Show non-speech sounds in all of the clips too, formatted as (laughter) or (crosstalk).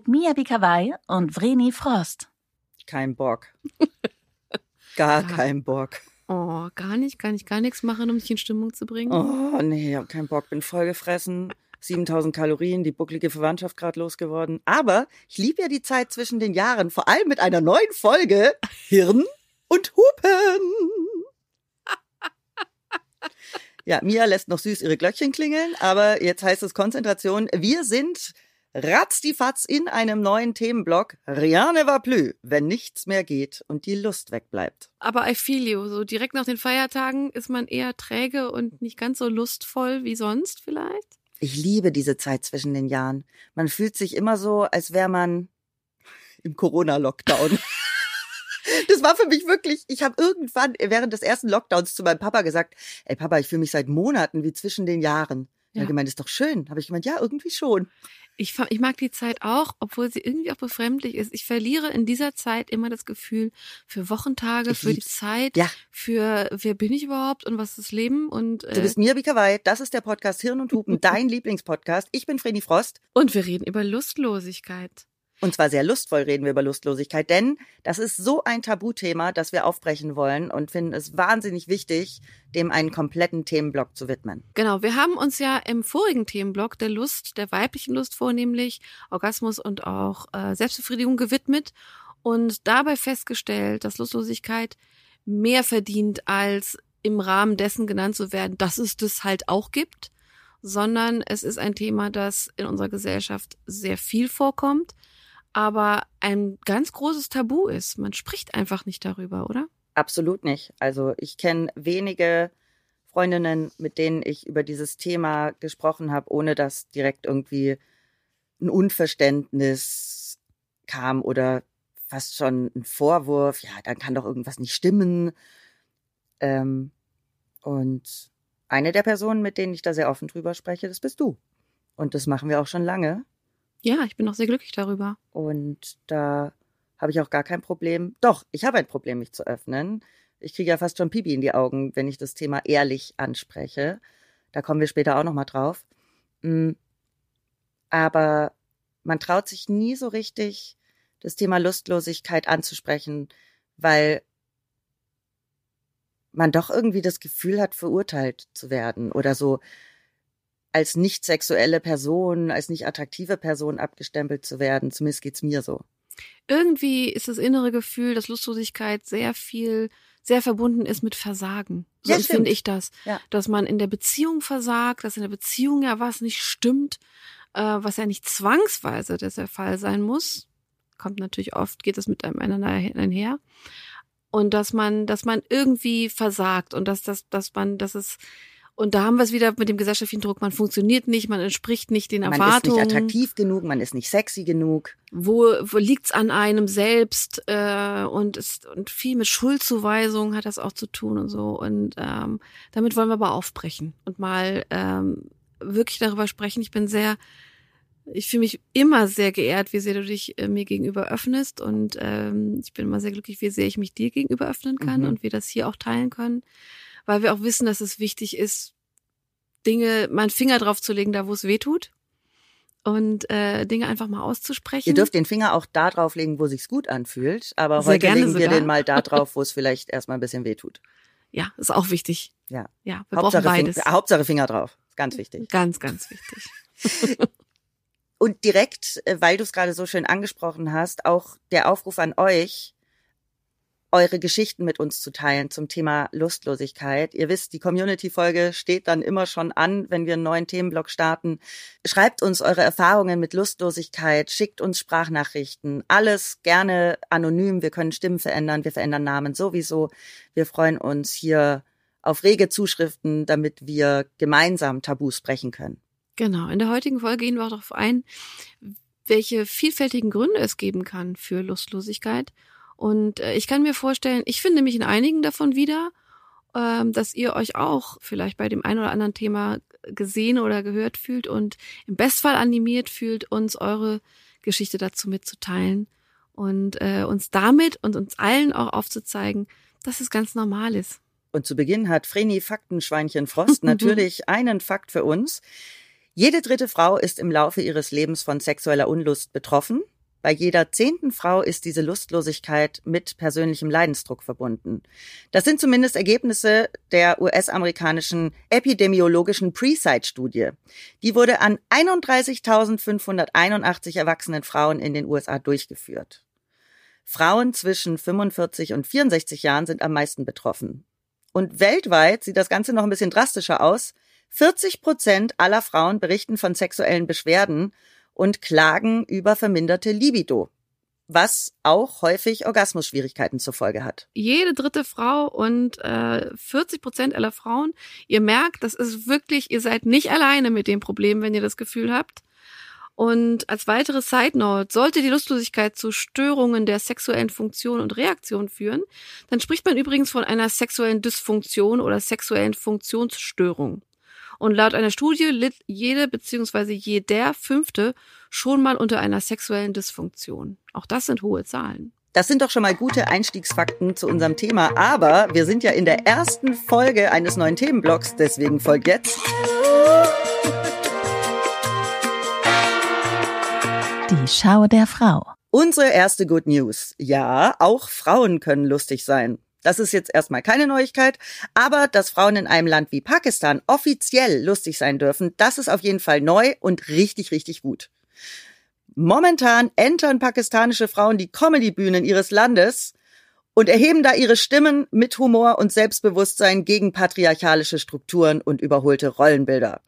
Mit Mia Bikawai und Vreni Frost. Kein Bock. (laughs) Gar kein Bock. Oh, gar nicht, kann ich gar nichts machen, um dich in Stimmung zu bringen. Oh, nee, hab keinen Bock, bin vollgefressen. 7000 Kalorien, die bucklige Verwandtschaft gerade losgeworden. Aber ich liebe ja die Zeit zwischen den Jahren, vor allem mit einer neuen Folge Hirn und Hupen. Ja, Mia lässt noch süß ihre Glöckchen klingeln, aber jetzt heißt es Konzentration. Wir sind ratzdifatz in einem neuen Themenblock. Rien ne va plus, wenn nichts mehr geht und die Lust wegbleibt. Aber I feel you. So direkt nach den Feiertagen ist man eher träge und nicht ganz so lustvoll wie sonst vielleicht. Ich liebe diese Zeit zwischen den Jahren. Man fühlt sich immer so, als wäre man im Corona-Lockdown. (laughs) Das war für mich wirklich, ich habe irgendwann während des ersten Lockdowns zu meinem Papa gesagt, ey Papa, ich fühle mich seit Monaten wie zwischen den Jahren. Ja. Er gemeint, ist doch schön. Habe ich gemeint, ja, irgendwie schon. Ich, ich mag die Zeit auch, obwohl sie irgendwie auch befremdlich ist. Ich verliere in dieser Zeit immer das Gefühl für Wochentage, ich für lieb's. die Zeit, ja. für wer bin ich überhaupt und was ist das Leben und äh, Du bist Mia Bikawai, das ist der Podcast Hirn und Hupen, dein (laughs) Lieblingspodcast. Ich bin Vreni Frost. Und wir reden über Lustlosigkeit. Und zwar sehr lustvoll reden wir über Lustlosigkeit, denn das ist so ein Tabuthema, das wir aufbrechen wollen und finden es wahnsinnig wichtig, dem einen kompletten Themenblock zu widmen. Genau, wir haben uns ja im vorigen Themenblock der Lust, der weiblichen Lust vornehmlich, Orgasmus und auch äh, Selbstbefriedigung gewidmet und dabei festgestellt, dass Lustlosigkeit mehr verdient, als im Rahmen dessen genannt zu werden, dass es das halt auch gibt, sondern es ist ein Thema, das in unserer Gesellschaft sehr viel vorkommt aber ein ganz großes Tabu ist. Man spricht einfach nicht darüber, oder? Absolut nicht. Also ich kenne wenige Freundinnen, mit denen ich über dieses Thema gesprochen habe, ohne dass direkt irgendwie ein Unverständnis kam oder fast schon ein Vorwurf, ja, dann kann doch irgendwas nicht stimmen. Ähm, und eine der Personen, mit denen ich da sehr offen drüber spreche, das bist du. Und das machen wir auch schon lange. Ja, ich bin auch sehr glücklich darüber. Und da habe ich auch gar kein Problem. Doch, ich habe ein Problem, mich zu öffnen. Ich kriege ja fast schon Pipi in die Augen, wenn ich das Thema ehrlich anspreche. Da kommen wir später auch nochmal drauf. Mm. Aber man traut sich nie so richtig, das Thema Lustlosigkeit anzusprechen, weil man doch irgendwie das Gefühl hat, verurteilt zu werden oder so als nicht sexuelle Person, als nicht attraktive Person abgestempelt zu werden. Zumindest geht's mir so. Irgendwie ist das innere Gefühl, dass Lustlosigkeit sehr viel, sehr verbunden ist mit Versagen. So ja, empfinde ich das. Ja. Dass man in der Beziehung versagt, dass in der Beziehung ja was nicht stimmt, äh, was ja nicht zwangsweise das der Fall sein muss. Kommt natürlich oft, geht es mit einem einander einher. Und dass man, dass man irgendwie versagt und dass, dass, dass man, dass es und da haben wir es wieder mit dem gesellschaftlichen Druck. Man funktioniert nicht, man entspricht nicht den Erwartungen. Man ist nicht attraktiv genug, man ist nicht sexy genug. Wo, wo liegt's an einem selbst? Äh, und, ist, und viel mit Schuldzuweisung hat das auch zu tun und so. Und ähm, damit wollen wir aber aufbrechen und mal ähm, wirklich darüber sprechen. Ich bin sehr, ich fühle mich immer sehr geehrt, wie sehr du dich äh, mir gegenüber öffnest. Und ähm, ich bin immer sehr glücklich, wie sehr ich mich dir gegenüber öffnen kann mhm. und wir das hier auch teilen können weil wir auch wissen, dass es wichtig ist, Dinge, meinen Finger drauf zu legen, da wo es weh tut und äh, Dinge einfach mal auszusprechen. Ihr dürft den Finger auch da drauf legen, wo sich's gut anfühlt, aber Sehr heute legen wir sogar. den mal da (laughs) drauf, wo es vielleicht erstmal ein bisschen weh tut. Ja, ist auch wichtig. Ja. Ja, wir Hauptsache brauchen beides. Finger, Hauptsache Finger drauf. Ganz wichtig. Ganz, ganz wichtig. (laughs) und direkt, äh, weil du es gerade so schön angesprochen hast, auch der Aufruf an euch, eure Geschichten mit uns zu teilen zum Thema Lustlosigkeit. Ihr wisst, die Community-Folge steht dann immer schon an, wenn wir einen neuen Themenblock starten. Schreibt uns eure Erfahrungen mit Lustlosigkeit, schickt uns Sprachnachrichten, alles gerne anonym. Wir können Stimmen verändern, wir verändern Namen sowieso. Wir freuen uns hier auf rege Zuschriften, damit wir gemeinsam Tabus brechen können. Genau. In der heutigen Folge gehen wir auch darauf ein, welche vielfältigen Gründe es geben kann für Lustlosigkeit und äh, ich kann mir vorstellen, ich finde mich in einigen davon wieder, ähm, dass ihr euch auch vielleicht bei dem einen oder anderen Thema gesehen oder gehört fühlt und im Bestfall animiert fühlt, uns eure Geschichte dazu mitzuteilen und äh, uns damit und uns allen auch aufzuzeigen, dass es ganz normal ist. Und zu Beginn hat Vreni Faktenschweinchen Frost (laughs) natürlich einen Fakt für uns. Jede dritte Frau ist im Laufe ihres Lebens von sexueller Unlust betroffen. Bei jeder zehnten Frau ist diese Lustlosigkeit mit persönlichem Leidensdruck verbunden. Das sind zumindest Ergebnisse der US-amerikanischen epidemiologischen Pre-Site-Studie. Die wurde an 31.581 erwachsenen Frauen in den USA durchgeführt. Frauen zwischen 45 und 64 Jahren sind am meisten betroffen. Und weltweit sieht das Ganze noch ein bisschen drastischer aus. 40 Prozent aller Frauen berichten von sexuellen Beschwerden und klagen über verminderte Libido, was auch häufig Orgasmusschwierigkeiten zur Folge hat. Jede dritte Frau und äh, 40 Prozent aller Frauen, ihr merkt, das ist wirklich, ihr seid nicht alleine mit dem Problem, wenn ihr das Gefühl habt. Und als weitere Side Note, sollte die Lustlosigkeit zu Störungen der sexuellen Funktion und Reaktion führen, dann spricht man übrigens von einer sexuellen Dysfunktion oder sexuellen Funktionsstörung. Und laut einer Studie litt jede bzw. jeder fünfte schon mal unter einer sexuellen Dysfunktion. Auch das sind hohe Zahlen. Das sind doch schon mal gute Einstiegsfakten zu unserem Thema. Aber wir sind ja in der ersten Folge eines neuen Themenblocks, deswegen folgt jetzt. Die Schau der Frau. Unsere erste Good News. Ja, auch Frauen können lustig sein. Das ist jetzt erstmal keine Neuigkeit, aber dass Frauen in einem Land wie Pakistan offiziell lustig sein dürfen, das ist auf jeden Fall neu und richtig, richtig gut. Momentan entern pakistanische Frauen die Comedy-Bühnen ihres Landes und erheben da ihre Stimmen mit Humor und Selbstbewusstsein gegen patriarchalische Strukturen und überholte Rollenbilder.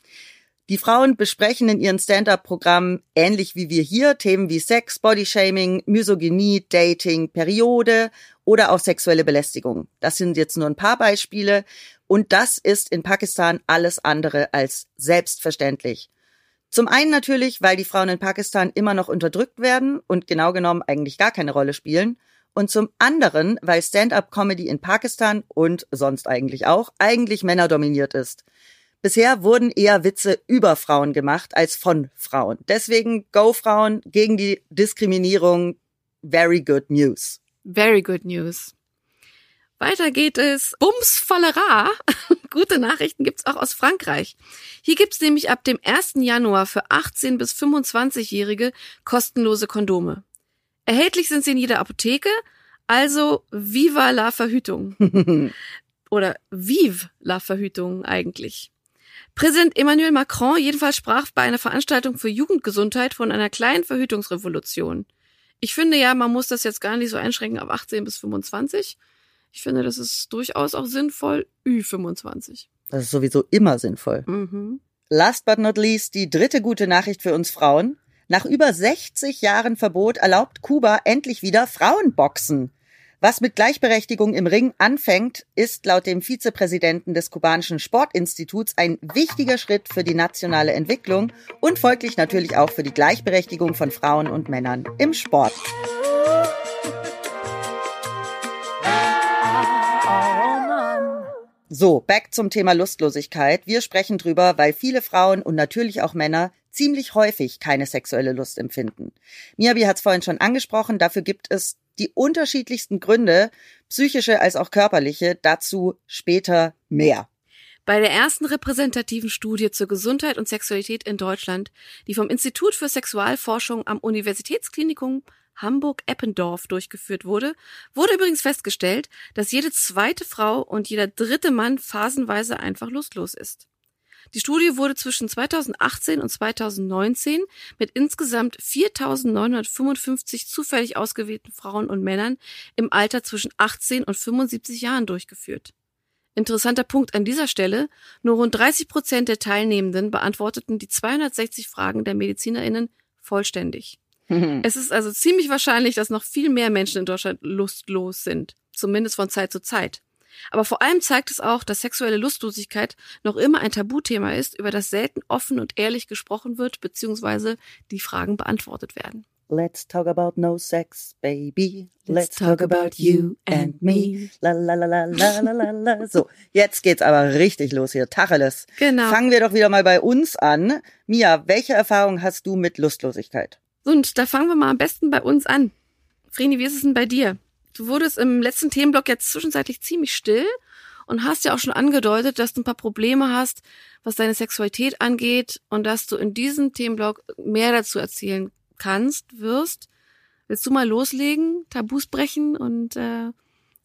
Die Frauen besprechen in ihren Stand-up-Programmen ähnlich wie wir hier Themen wie Sex, Bodyshaming, Misogynie, Dating, Periode oder auch sexuelle Belästigung. Das sind jetzt nur ein paar Beispiele und das ist in Pakistan alles andere als selbstverständlich. Zum einen natürlich, weil die Frauen in Pakistan immer noch unterdrückt werden und genau genommen eigentlich gar keine Rolle spielen. Und zum anderen, weil Stand-up-Comedy in Pakistan und sonst eigentlich auch eigentlich männerdominiert ist. Bisher wurden eher Witze über Frauen gemacht als von Frauen. Deswegen Go Frauen gegen die Diskriminierung. Very good news. Very good news. Weiter geht es. Bums Fallera. (laughs) Gute Nachrichten gibt's auch aus Frankreich. Hier gibt's nämlich ab dem 1. Januar für 18 bis 25-Jährige kostenlose Kondome. Erhältlich sind sie in jeder Apotheke, also Viva la Verhütung. (laughs) Oder Vive la Verhütung eigentlich. Präsident Emmanuel Macron jedenfalls sprach bei einer Veranstaltung für Jugendgesundheit von einer kleinen Verhütungsrevolution. Ich finde ja, man muss das jetzt gar nicht so einschränken auf 18 bis 25. Ich finde, das ist durchaus auch sinnvoll, Ü25. Das ist sowieso immer sinnvoll. Mhm. Last but not least die dritte gute Nachricht für uns Frauen. Nach über 60 Jahren Verbot erlaubt Kuba endlich wieder Frauenboxen. Was mit Gleichberechtigung im Ring anfängt, ist laut dem Vizepräsidenten des kubanischen Sportinstituts ein wichtiger Schritt für die nationale Entwicklung und folglich natürlich auch für die Gleichberechtigung von Frauen und Männern im Sport. So, back zum Thema Lustlosigkeit. Wir sprechen drüber, weil viele Frauen und natürlich auch Männer ziemlich häufig keine sexuelle Lust empfinden. Miyabi hat es vorhin schon angesprochen, dafür gibt es die unterschiedlichsten Gründe, psychische als auch körperliche, dazu später mehr. Bei der ersten repräsentativen Studie zur Gesundheit und Sexualität in Deutschland, die vom Institut für Sexualforschung am Universitätsklinikum Hamburg-Eppendorf durchgeführt wurde, wurde übrigens festgestellt, dass jede zweite Frau und jeder dritte Mann phasenweise einfach lustlos ist. Die Studie wurde zwischen 2018 und 2019 mit insgesamt 4.955 zufällig ausgewählten Frauen und Männern im Alter zwischen 18 und 75 Jahren durchgeführt. Interessanter Punkt an dieser Stelle, nur rund 30 Prozent der Teilnehmenden beantworteten die 260 Fragen der MedizinerInnen vollständig. (laughs) Es ist also ziemlich wahrscheinlich, dass noch viel mehr Menschen in Deutschland lustlos sind, zumindest von Zeit zu Zeit. Aber vor allem zeigt es auch, dass sexuelle Lustlosigkeit noch immer ein Tabuthema ist, über das selten offen und ehrlich gesprochen wird, beziehungsweise die Fragen beantwortet werden. Let's talk about no sex, baby. Let's, talk, about you and me. La la la la la la la. So, jetzt geht's aber richtig los hier. Tacheles. Genau. Fangen wir doch wieder mal bei uns an. Mia, welche Erfahrung hast du mit Lustlosigkeit? Und da fangen wir mal am besten bei uns an. Vreni, wie ist es denn bei dir? Du wurdest im letzten Themenblock jetzt zwischenzeitlich ziemlich still und hast ja auch schon angedeutet, dass du ein paar Probleme hast, was deine Sexualität angeht und dass du in diesem Themenblock mehr dazu erzählen kannst, wirst. Willst du mal loslegen, Tabus brechen und äh,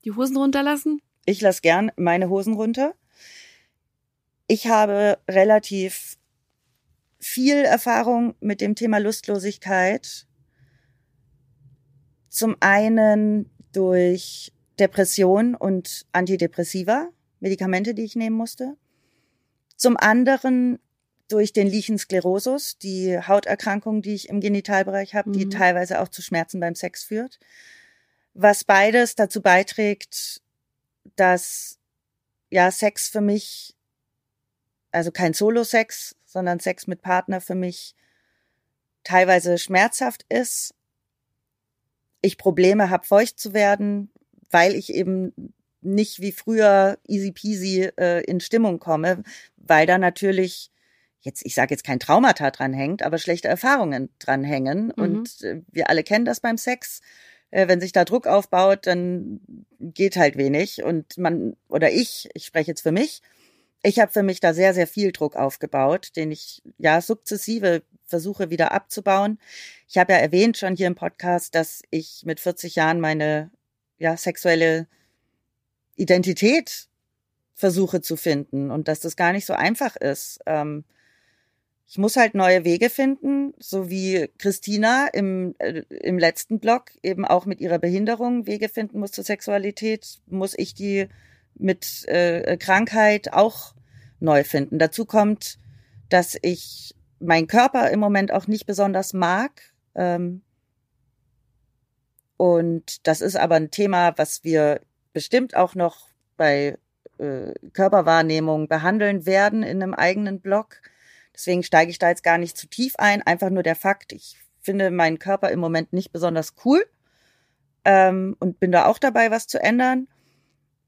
die Hosen runterlassen? Ich lasse gern meine Hosen runter. Ich habe relativ viel Erfahrung mit dem Thema Lustlosigkeit. Zum einen durch Depression und Antidepressiva, Medikamente, die ich nehmen musste. Zum anderen durch den Lichen sclerosus, die Hauterkrankung, die ich im Genitalbereich habe, mhm. die teilweise auch zu Schmerzen beim Sex führt. Was beides dazu beiträgt, dass ja Sex für mich, also kein Solo-Sex, sondern Sex mit Partner für mich teilweise schmerzhaft ist. Ich Probleme habe, feucht zu werden, weil ich eben nicht wie früher easy peasy äh, in Stimmung komme, weil da natürlich jetzt, ich sage jetzt kein Traumata dran hängt, aber schlechte Erfahrungen dran hängen. Mhm. Und äh, wir alle kennen das beim Sex. Äh, wenn sich da Druck aufbaut, dann geht halt wenig. Und man, oder ich, ich spreche jetzt für mich, ich habe für mich da sehr, sehr viel Druck aufgebaut, den ich ja sukzessive versuche wieder abzubauen. Ich habe ja erwähnt schon hier im Podcast, dass ich mit 40 Jahren meine ja sexuelle Identität versuche zu finden und dass das gar nicht so einfach ist. Ähm, ich muss halt neue Wege finden, so wie Christina im, äh, im letzten Blog eben auch mit ihrer Behinderung Wege finden muss zur Sexualität, muss ich die mit äh, Krankheit auch neu finden. Dazu kommt, dass ich meinen Körper im Moment auch nicht besonders mag. Ähm, und das ist aber ein Thema, was wir bestimmt auch noch bei äh, Körperwahrnehmung behandeln werden in einem eigenen Blog. Deswegen steige ich da jetzt gar nicht zu tief ein. Einfach nur der Fakt, ich finde meinen Körper im Moment nicht besonders cool ähm, und bin da auch dabei, was zu ändern.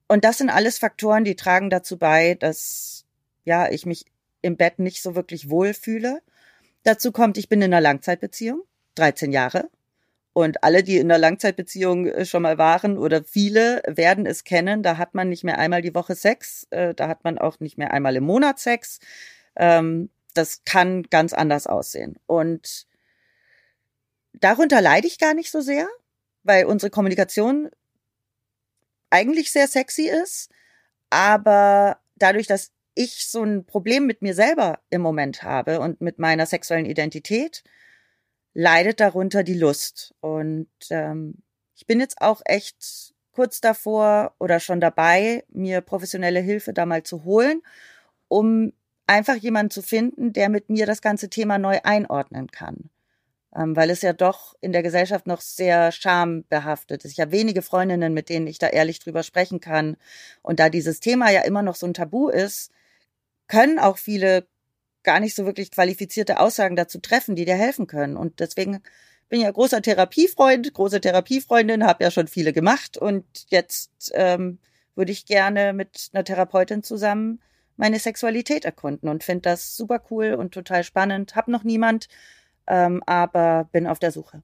Und das sind alles Faktoren, die tragen dazu bei, dass ja ich mich im Bett nicht so wirklich wohlfühle. Dazu kommt, ich bin in einer Langzeitbeziehung, 13 Jahre. Und alle, die in einer Langzeitbeziehung äh, schon mal waren oder viele werden es kennen, da hat man nicht mehr einmal die Woche Sex, äh, da hat man auch nicht mehr einmal im Monat Sex. Ähm, das kann ganz anders aussehen. Und darunter leide ich gar nicht so sehr, weil unsere Kommunikation eigentlich sehr sexy ist. Aber dadurch, dass ich so ein Problem mit mir selber im Moment habe und mit meiner sexuellen Identität, leidet darunter die Lust. Und ähm, ich bin jetzt auch echt kurz davor oder schon dabei, mir professionelle Hilfe da mal zu holen, um einfach jemanden zu finden, der mit mir das ganze Thema neu einordnen kann. Ähm, weil es ja doch in der Gesellschaft noch sehr schambehaftet ist. Ich habe wenige Freundinnen, mit denen ich da ehrlich drüber sprechen kann. Und da dieses Thema ja immer noch so ein Tabu ist, können auch viele gar nicht so wirklich qualifizierte Aussagen dazu treffen, die dir helfen können. Und deswegen bin ja großer Therapiefreund, große Therapiefreundin, habe ja schon viele gemacht und jetzt ähm, würde ich gerne mit einer Therapeutin zusammen meine Sexualität erkunden und finde das super cool und total spannend. Hab noch niemand, ähm, aber bin auf der Suche.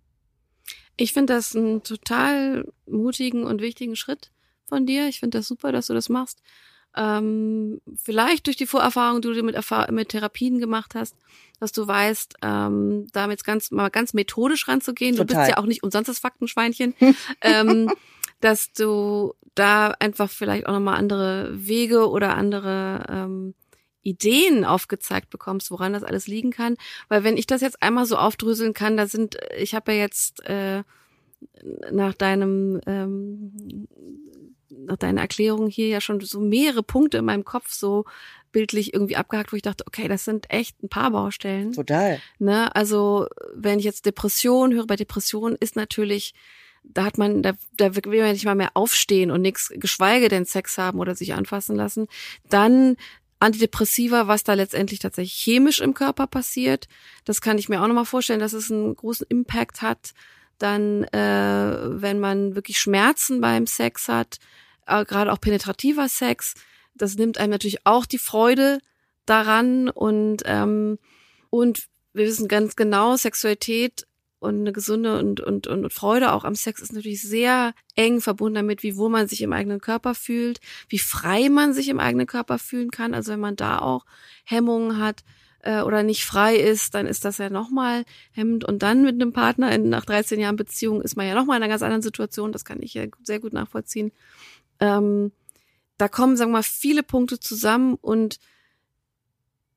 Ich finde das einen total mutigen und wichtigen Schritt von dir. Ich finde das super, dass du das machst. Ähm, vielleicht durch die Vorerfahrung, die du mit, Erfahr mit Therapien gemacht hast, dass du weißt, ähm, damit ganz mal ganz methodisch ranzugehen. Total. Du bist ja auch nicht umsonst das Faktenschweinchen. (laughs) ähm, dass du da einfach vielleicht auch nochmal andere Wege oder andere ähm, Ideen aufgezeigt bekommst, woran das alles liegen kann. Weil wenn ich das jetzt einmal so aufdröseln kann, da sind, ich habe ja jetzt äh, nach deinem ähm, nach deiner Erklärung hier ja schon so mehrere Punkte in meinem Kopf so bildlich irgendwie abgehakt, wo ich dachte, okay, das sind echt ein paar Baustellen. Total. Ne? Also wenn ich jetzt Depression höre, bei Depression ist natürlich da hat man, da, da will man nicht mal mehr aufstehen und nichts, geschweige denn Sex haben oder sich anfassen lassen. Dann Antidepressiva, was da letztendlich tatsächlich chemisch im Körper passiert. Das kann ich mir auch nochmal vorstellen, dass es einen großen Impact hat. Dann, äh, wenn man wirklich Schmerzen beim Sex hat, äh, gerade auch penetrativer Sex, das nimmt einem natürlich auch die Freude daran und ähm, und wir wissen ganz genau, Sexualität und eine gesunde und, und, und Freude auch am Sex ist natürlich sehr eng verbunden damit, wie wohl man sich im eigenen Körper fühlt, wie frei man sich im eigenen Körper fühlen kann. Also wenn man da auch Hemmungen hat äh, oder nicht frei ist, dann ist das ja nochmal hemmend. Und dann mit einem Partner in, nach 13 Jahren Beziehung ist man ja nochmal in einer ganz anderen Situation. Das kann ich ja sehr gut nachvollziehen. Ähm, da kommen, sagen wir mal, viele Punkte zusammen und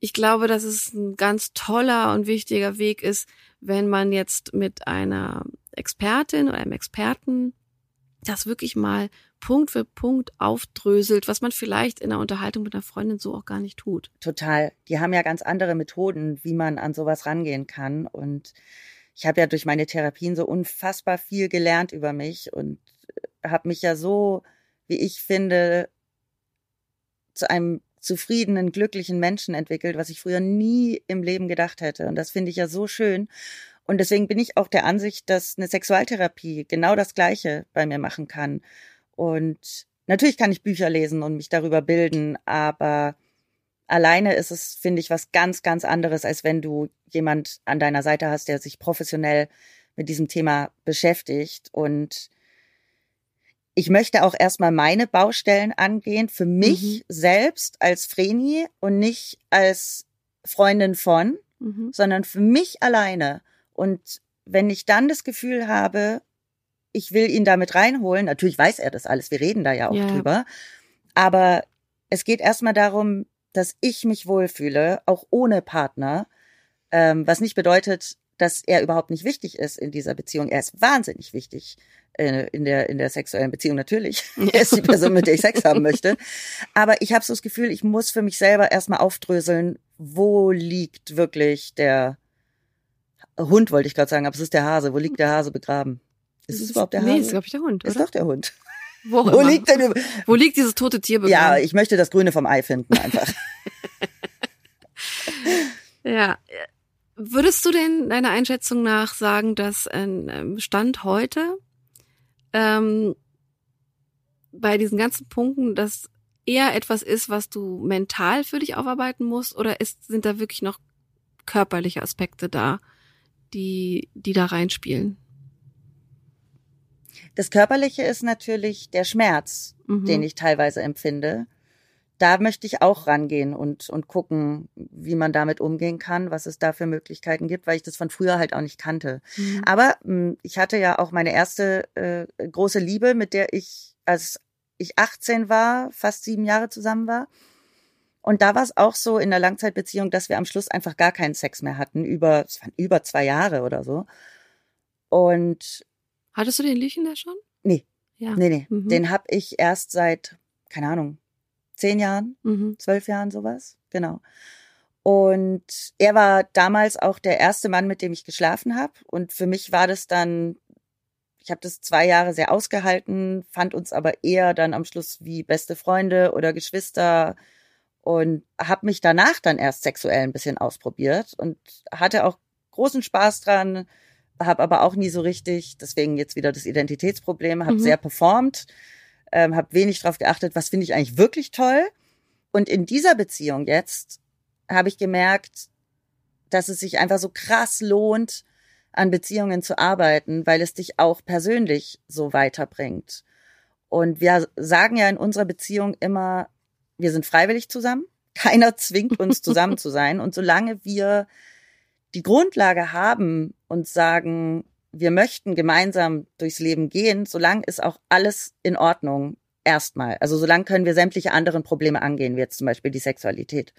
ich glaube, dass es ein ganz toller und wichtiger Weg ist, wenn man jetzt mit einer Expertin oder einem Experten das wirklich mal Punkt für Punkt aufdröselt, was man vielleicht in einer Unterhaltung mit einer Freundin so auch gar nicht tut. Total. Die haben ja ganz andere Methoden, wie man an sowas rangehen kann. Und ich habe ja durch meine Therapien so unfassbar viel gelernt über mich und habe mich ja so, wie ich finde, zu einem zufriedenen, glücklichen Menschen entwickelt, was ich früher nie im Leben gedacht hätte. Und das finde ich ja so schön. Und deswegen bin ich auch der Ansicht, dass eine Sexualtherapie genau das Gleiche bei mir machen kann. Und natürlich kann ich Bücher lesen und mich darüber bilden, aber alleine ist es, finde ich, was ganz, ganz anderes, als wenn du jemand an deiner Seite hast, der sich professionell mit diesem Thema beschäftigt und ich möchte auch erstmal meine Baustellen angehen, für mich mhm. selbst als Vreni und nicht als Freundin von, mhm. sondern für mich alleine. Und wenn ich dann das Gefühl habe, ich will ihn damit reinholen, natürlich weiß er das alles, wir reden da ja auch ja. drüber, aber es geht erstmal darum, dass ich mich wohlfühle, auch ohne Partner, ähm, was nicht bedeutet, dass er überhaupt nicht wichtig ist in dieser Beziehung. Er ist wahnsinnig wichtig äh, in der in der sexuellen Beziehung natürlich. er (laughs) ist die Person, mit der ich Sex haben möchte. Aber ich habe so das Gefühl, ich muss für mich selber erstmal aufdröseln, wo liegt wirklich der Hund, wollte ich gerade sagen, aber es ist der Hase. Wo liegt der Hase begraben? Ist es überhaupt der Hase? Nee, ist glaube ich der Hund. Ist doch der Hund. Wo, (laughs) Wo liegt denn Wo liegt dieses tote Tier begraben? Ja, ich möchte das Grüne vom Ei finden einfach. (laughs) ja, Würdest du denn deiner Einschätzung nach sagen, dass ein ähm, Stand heute ähm, bei diesen ganzen Punkten das eher etwas ist, was du mental für dich aufarbeiten musst, oder ist, sind da wirklich noch körperliche Aspekte da, die, die da reinspielen? Das Körperliche ist natürlich der Schmerz, mhm. den ich teilweise empfinde da möchte ich auch rangehen und, und gucken, wie man damit umgehen kann, was es da für Möglichkeiten gibt, weil ich das von früher halt auch nicht kannte. Mhm. Aber mh, hm, ich hatte ja auch meine erste äh, große Liebe, mit der ich, als ich 18 war, fast sieben Jahre zusammen war. Und da war es auch so in der Langzeitbeziehung, dass wir am Schluss einfach gar keinen Sex mehr hatten, über, es waren über zwei Jahre oder so. Und Hattest du den Liechen da schon? Nee. Ja. Nee, nee. Mhm. Den hab ich erst seit, keine Ahnung, zehn Jahren, mhm. zwölf Jahren sowas, genau. Und er war damals auch der erste Mann, mit dem ich geschlafen habe. Und für mich war das dann, ich habe das zwei Jahre sehr ausgehalten, fand uns aber eher dann am Schluss wie beste Freunde oder Geschwister und habe mich danach dann erst sexuell ein bisschen ausprobiert und hatte auch großen Spaß dran, habe aber auch nie so richtig, deswegen jetzt wieder das Identitätsproblem, habe mhm. sehr performt ähm, habe wenig drauf geachtet, was finde ich eigentlich wirklich toll. Und in dieser Beziehung jetzt habe ich gemerkt, dass es sich einfach so krass lohnt, an Beziehungen zu arbeiten, weil es dich auch persönlich so weiterbringt. Und wir sagen ja in unserer Beziehung immer, wir sind freiwillig zusammen. (laughs) Keiner zwingt uns zusammen zu sein. Und solange wir die Grundlage haben und sagen, wir möchten gemeinsam durchs Leben gehen, solange ist auch alles in Ordnung erstmal. Also solange können wir sämtliche anderen Probleme angehen, wie jetzt zum Beispiel die Sexualität.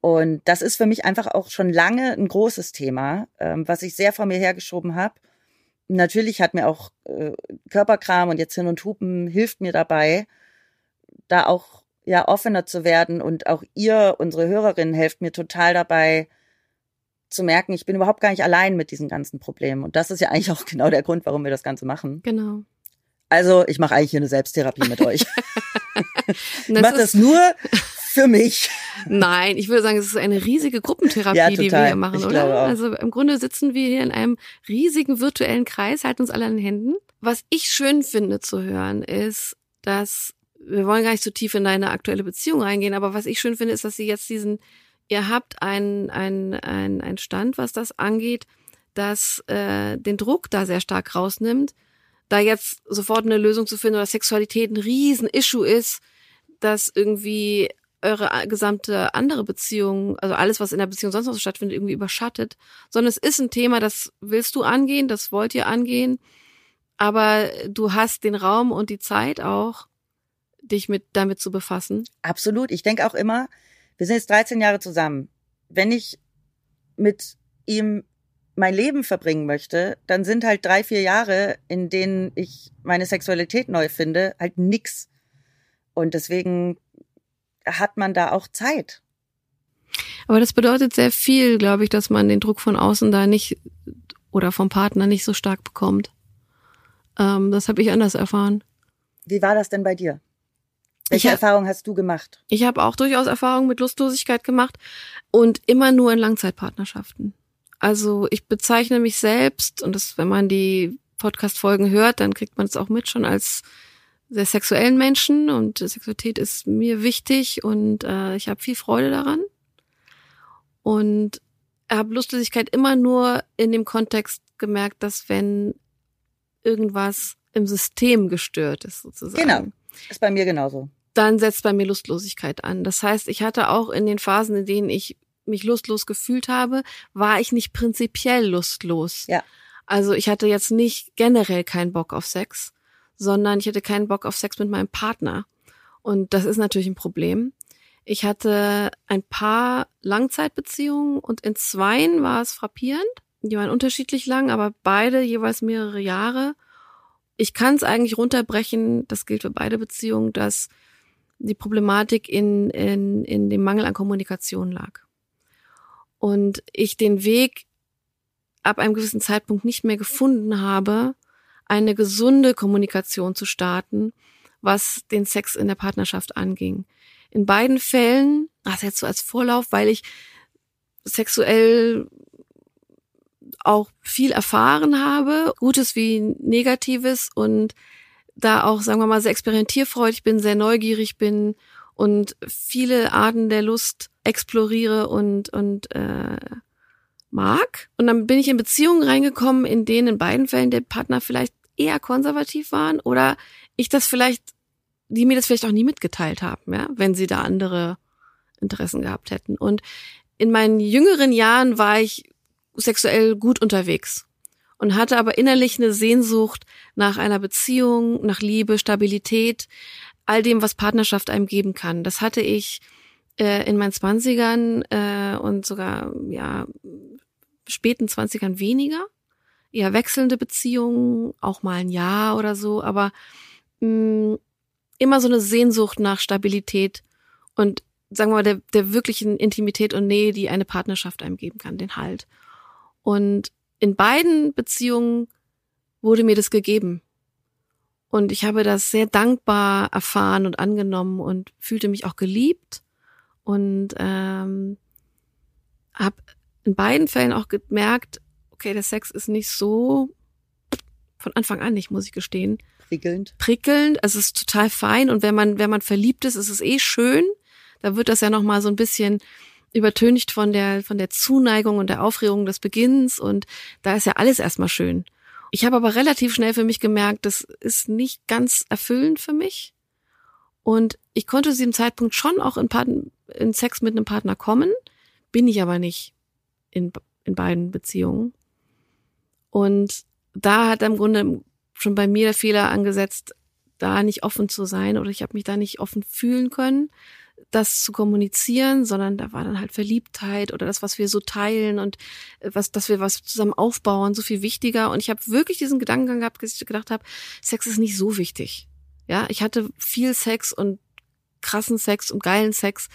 Und das ist für mich einfach auch schon lange ein großes Thema, ähm, was ich sehr vor mir hergeschoben habe. Natürlich hat mir auch äh, Körperkram und jetzt Hin und Hupen hilft mir dabei, da auch ja offener zu werden und auch ihr, unsere Hörerinnen, helft mir total dabei, zu merken, ich bin überhaupt gar nicht allein mit diesen ganzen Problemen. Und das ist ja eigentlich auch genau der Grund, warum wir das Ganze machen. Genau. Also ich mache eigentlich hier eine Selbsttherapie mit euch. (laughs) ich mache das nur (laughs) für mich. Nein, ich würde sagen, es ist eine riesige Gruppentherapie, ja, die wir hier machen, ich oder? Also im Grunde sitzen wir hier in einem riesigen virtuellen Kreis, halten uns alle an den Händen. Was ich schön finde zu hören, ist, dass wir wollen gar nicht so tief in deine aktuelle Beziehung reingehen, aber was ich schön finde, ist, dass sie jetzt diesen ihr habt einen ein, ein Stand, was das angeht, das äh, den Druck da sehr stark rausnimmt, da jetzt sofort eine Lösung zu finden oder Sexualität ein Riesen-Issue ist, dass irgendwie eure gesamte andere Beziehung, also alles, was in der Beziehung sonst noch so stattfindet, irgendwie überschattet, sondern es ist ein Thema, das willst du angehen, das wollt ihr angehen, aber du hast den Raum und die Zeit auch, dich mit damit zu befassen. Absolut. Ich denke auch immer, wir sind jetzt 13 Jahre zusammen. Wenn ich mit ihm mein Leben verbringen möchte, dann sind halt drei, vier Jahre, in denen ich meine Sexualität neu finde, halt nix. Und deswegen hat man da auch Zeit. Aber das bedeutet sehr viel, glaube ich, dass man den Druck von außen da nicht oder vom Partner nicht so stark bekommt. Ähm, das habe ich anders erfahren. Wie war das denn bei dir? Welche hab, Erfahrung hast du gemacht? Ich habe auch durchaus Erfahrungen mit Lustlosigkeit gemacht und immer nur in Langzeitpartnerschaften. Also ich bezeichne mich selbst, und das, wenn man die Podcast-Folgen hört, dann kriegt man es auch mit schon als sehr sexuellen Menschen und Sexualität ist mir wichtig und äh, ich habe viel Freude daran. Und habe Lustlosigkeit immer nur in dem Kontext gemerkt, dass wenn irgendwas im System gestört ist, sozusagen. Genau. Ist bei mir genauso. Dann setzt bei mir Lustlosigkeit an. Das heißt, ich hatte auch in den Phasen, in denen ich mich lustlos gefühlt habe, war ich nicht prinzipiell lustlos. Ja. Also ich hatte jetzt nicht generell keinen Bock auf Sex, sondern ich hatte keinen Bock auf Sex mit meinem Partner. Und das ist natürlich ein Problem. Ich hatte ein paar Langzeitbeziehungen und in zweien war es frappierend. Die waren unterschiedlich lang, aber beide jeweils mehrere Jahre. Ich kann es eigentlich runterbrechen, das gilt für beide Beziehungen, dass die Problematik in, in, in dem Mangel an Kommunikation lag und ich den Weg ab einem gewissen Zeitpunkt nicht mehr gefunden habe, eine gesunde Kommunikation zu starten, was den Sex in der Partnerschaft anging. In beiden Fällen, das jetzt so als Vorlauf, weil ich sexuell auch viel erfahren habe, Gutes wie Negatives und da auch, sagen wir mal, sehr experimentierfreudig bin, sehr neugierig bin und viele Arten der Lust exploriere und, und äh, mag. Und dann bin ich in Beziehungen reingekommen, in denen in beiden Fällen der Partner vielleicht eher konservativ waren oder ich das vielleicht, die mir das vielleicht auch nie mitgeteilt haben, ja, wenn sie da andere Interessen gehabt hätten. Und in meinen jüngeren Jahren war ich sexuell gut unterwegs und hatte aber innerlich eine Sehnsucht nach einer Beziehung, nach Liebe, Stabilität, all dem, was Partnerschaft einem geben kann. Das hatte ich äh, in meinen Zwanzigern äh, und sogar ja späten Zwanzigern weniger. Eher wechselnde Beziehungen, auch mal ein Jahr oder so, aber mh, mm, immer so eine Sehnsucht nach Stabilität und sagen wir mal der, der wirklichen Intimität und Nähe, die eine Partnerschaft einem geben kann, den Halt. Und in beiden Beziehungen wurde mir das gegeben. Und ich habe das sehr dankbar erfahren und angenommen und fühlte mich auch geliebt und ähm, habe in beiden Fällen auch gemerkt, okay, der Sex ist nicht so von Anfang an nicht, muss ich gestehen. Prickelnd. Prickelnd, es ist total fein und wenn man wenn man verliebt ist, ist es eh schön. Da wird das ja noch mal so ein bisschen übertönigt von der von der Zuneigung und der Aufregung des Beginns und da ist ja alles erstmal schön. Ich habe aber relativ schnell für mich gemerkt, das ist nicht ganz erfüllend für mich. Und ich konnte zu diesem Zeitpunkt schon auch in, Partner, in Sex mit einem Partner kommen, bin ich aber nicht in, in beiden Beziehungen. Und da hat im Grunde schon bei mir der Fehler angesetzt, da nicht offen zu sein oder ich habe mich da nicht offen fühlen können das zu kommunizieren, sondern da war dann halt Verliebtheit oder das, was wir so teilen und äh, was, dass wir was zusammen aufbauen, so viel wichtiger. Und ich habe wirklich diesen Gedanken gehabt, dass ich gedacht habe, Sex ist nicht so wichtig. Ja, ich hatte viel Sex und krassen Sex und geilen Sex,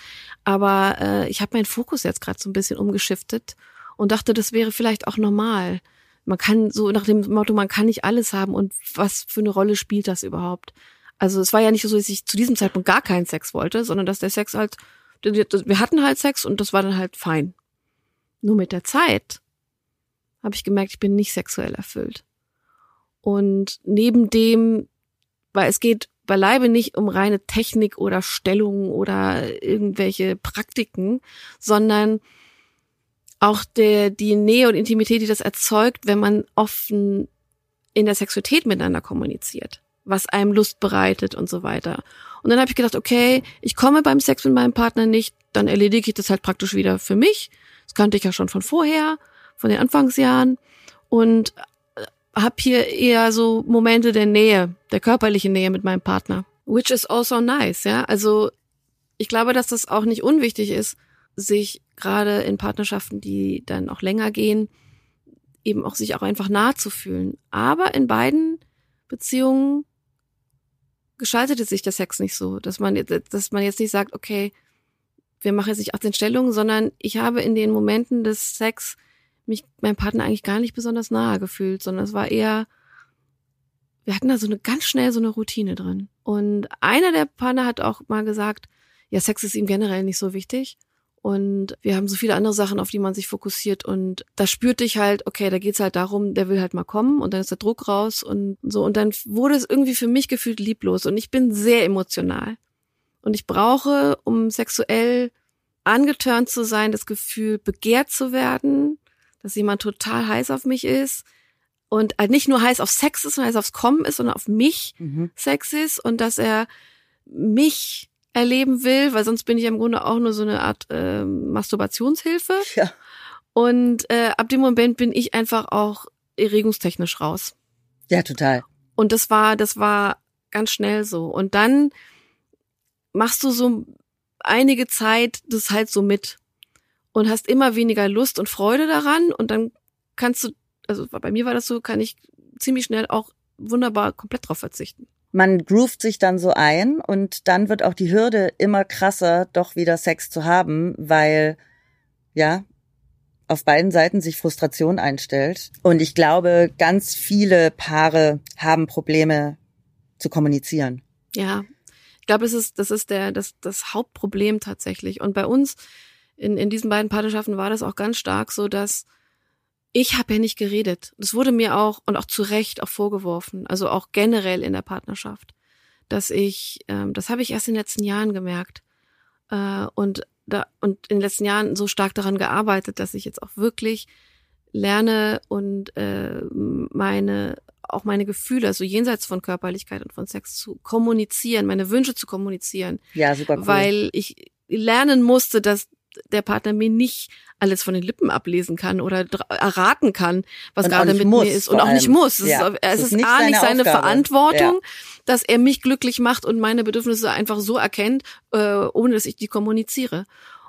aber äh, ich habe meinen Fokus jetzt gerade so ein bisschen umgeschiftet und dachte, das wäre vielleicht auch normal. Man kann so nach dem Motto, man kann nicht alles haben und was für eine Rolle spielt das überhaupt? Also es war ja nicht so, dass ich zu diesem Zeitpunkt gar keinen Sex wollte, sondern dass der Sex halt, wir hatten halt Sex und das war dann halt fein. Nur mit der Zeit habe ich gemerkt, ich bin nicht sexuell erfüllt. Und neben dem, weil es geht beileibe nicht um reine Technik oder Stellung oder irgendwelche Praktiken, sondern auch der, die Nähe und Intimität, die das erzeugt, wenn man offen in der Sexualität miteinander kommuniziert, was einem Lust bereitet und so weiter. Und dann habe ich gedacht, okay, ich komme beim Sex mit meinem Partner nicht, dann erledige ich das halt praktisch wieder für mich. Das kannte ich ja schon von vorher, von den Anfangsjahren und äh, habe hier eher so Momente der Nähe, der körperlichen Nähe mit meinem Partner, which is also nice, ja. Also ich glaube, dass das auch nicht unwichtig ist, sich gerade in Partnerschaften, die dann auch länger gehen, eben auch sich auch einfach nahe zu fühlen. Aber in beiden Beziehungen gestaltete sich der Sex nicht so, dass man, dass man jetzt nicht sagt, okay, wir machen jetzt nicht 18 Stellungen, sondern ich habe in den Momenten des Sex mich meinem Partner eigentlich gar nicht besonders nahe gefühlt, sondern es war eher, wir hatten da so eine ganz schnell so eine Routine drin. Und einer der Partner hat auch mal gesagt, ja, Sex ist ihm generell nicht so wichtig. Und wir haben so viele andere Sachen, auf die man sich fokussiert. Und da spürte ich halt, okay, da geht's halt darum, der will halt mal kommen und dann ist der Druck raus und so. Und dann wurde es irgendwie für mich gefühlt lieblos. Und ich bin sehr emotional. Und ich brauche, um sexuell angeturnt zu sein, das Gefühl, begehrt zu werden, dass jemand total heiß auf mich ist. Und halt nicht nur heiß auf Sex ist, sondern heiß aufs Kommen ist, sondern auf mich mhm. Sex ist und dass er mich erleben will, weil sonst bin ich im Grunde auch nur so eine Art äh, Masturbationshilfe. Ja. Und äh, ab dem Moment bin ich einfach auch erregungstechnisch raus. Ja, total. Und das war, das war ganz schnell so. Und dann machst du so einige Zeit das halt so mit und hast immer weniger Lust und Freude daran und dann kannst du, also bei mir war das so, kann ich ziemlich schnell auch wunderbar komplett drauf verzichten man groovt sich dann so ein und dann wird auch die Hürde immer krasser, doch wieder Sex zu haben, weil, ja, auf beiden Seiten sich Frustration einstellt. Und ich glaube, ganz viele Paare haben Probleme zu kommunizieren. Ja, ich glaube, das ist, das ist der, das, das Hauptproblem tatsächlich. Und bei uns in, in diesen beiden Partnerschaften war das auch ganz stark so, dass ich habe ja nicht geredet. Das wurde mir auch und auch zu Recht auch vorgeworfen, also auch generell in der Partnerschaft, dass ich, ähm, das habe ich erst in den letzten Jahren gemerkt äh, und da und in den letzten Jahren so stark daran gearbeitet, dass ich jetzt auch wirklich lerne und äh, meine auch meine Gefühle, also jenseits von Körperlichkeit und von Sex zu kommunizieren, meine Wünsche zu kommunizieren. Ja, super cool. Weil ich lernen musste, dass der Partner mir nicht alles von den Lippen ablesen kann oder erraten kann, was und gerade mit muss, mir ist und auch nicht muss. Es ja. ist, es ist, ist A, nicht seine Aufgabe. Verantwortung, ja. dass er mich glücklich macht und meine Bedürfnisse einfach so erkennt, äh, ohne dass ich die kommuniziere.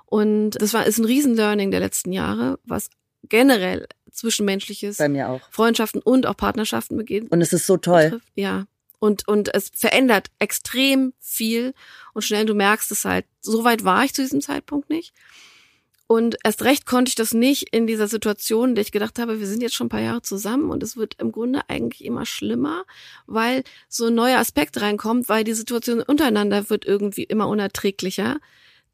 Und das war ist ein Riesenlearning der letzten Jahre, was generell zwischenmenschliches, bei mir auch Freundschaften und auch Partnerschaften beginnt. Und es ist so toll. Betrifft. Ja, und und es verändert extrem viel und schnell du merkst es halt. So weit war ich zu diesem Zeitpunkt nicht. Und erst recht konnte ich das nicht in dieser Situation, in der ich gedacht habe, wir sind jetzt schon ein paar Jahre zusammen und es wird im Grunde eigentlich immer schlimmer, weil so ein neuer Aspekt reinkommt, weil die Situation untereinander wird irgendwie immer unerträglicher.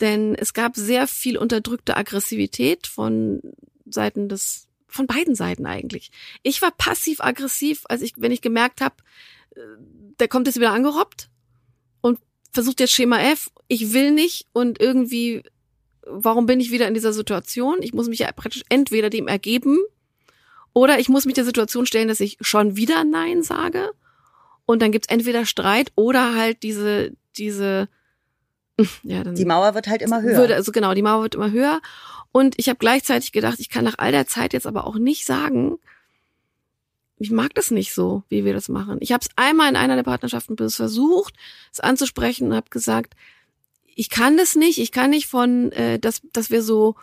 Denn es gab sehr viel unterdrückte Aggressivität von Seiten des, von beiden Seiten eigentlich. Ich war passiv-aggressiv, als ich, wenn ich gemerkt habe, der kommt jetzt wieder angerobbt und versucht jetzt Schema F, ich will nicht und irgendwie warum bin ich wieder in dieser Situation? Ich muss mich ja praktisch entweder dem ergeben oder ich muss mich der Situation stellen, dass ich schon wieder Nein sage. Und dann gibt's entweder Streit oder halt diese, diese, (laughs) ja, dann. Die Mauer wird halt immer höher. Würde, also genau, die Mauer wird immer höher. Und ich habe gleichzeitig gedacht, ich kann nach all der Zeit jetzt aber auch nicht sagen, ich mag das nicht so, wie wir das machen. Ich habe es einmal in einer der Partnerschaften versucht, es anzusprechen und habe gesagt, ich kann das nicht. Ich kann nicht von, äh, dass, dass wir so,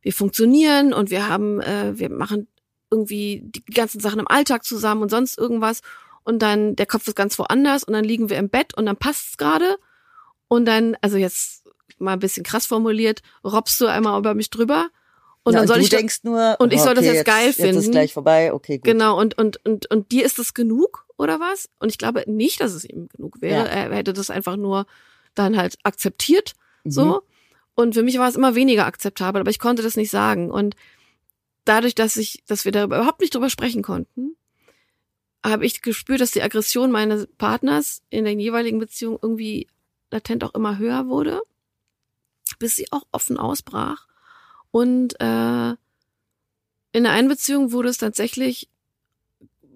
wir funktionieren und wir haben, äh, wir machen irgendwie die ganzen Sachen im Alltag zusammen und sonst irgendwas und dann der Kopf ist ganz woanders und dann liegen wir im Bett und dann passt's gerade und dann, also jetzt mal ein bisschen krass formuliert, robbst du einmal über mich drüber und ja, dann soll du ich denkst nur und ich oh, soll okay, das jetzt geil jetzt, finden. Jetzt ist gleich vorbei, okay, gut. Genau und und und und dir ist das genug oder was? Und ich glaube nicht, dass es ihm genug wäre. Ja. Er hätte das einfach nur dann halt akzeptiert so. Mhm. Und für mich war es immer weniger akzeptabel, aber ich konnte das nicht sagen. Und dadurch, dass ich, dass wir darüber überhaupt nicht drüber sprechen konnten, habe ich gespürt, dass die Aggression meines Partners in den jeweiligen Beziehungen irgendwie latent auch immer höher wurde, bis sie auch offen ausbrach. Und äh, in der einen Beziehung wurde es tatsächlich,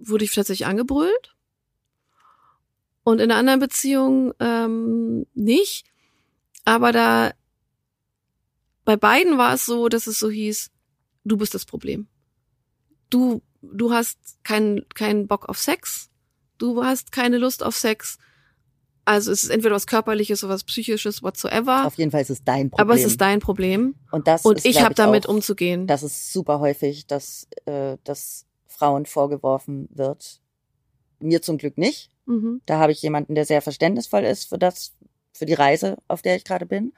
wurde ich tatsächlich angebrüllt. Und in der anderen Beziehung ähm, nicht. Aber da bei beiden war es so, dass es so hieß, du bist das Problem. Du, du hast keinen keinen Bock auf Sex, du hast keine Lust auf Sex. Also es ist entweder was körperliches oder was psychisches, whatsoever. Auf jeden Fall ist es dein Problem. Aber es ist dein Problem. und das Und ist, ich habe damit auch, umzugehen. Das ist super häufig, dass, äh, dass Frauen vorgeworfen wird. Mir zum Glück nicht. Mhm. Da habe ich jemanden, der sehr verständnisvoll ist für das, für die Reise, auf der ich gerade bin.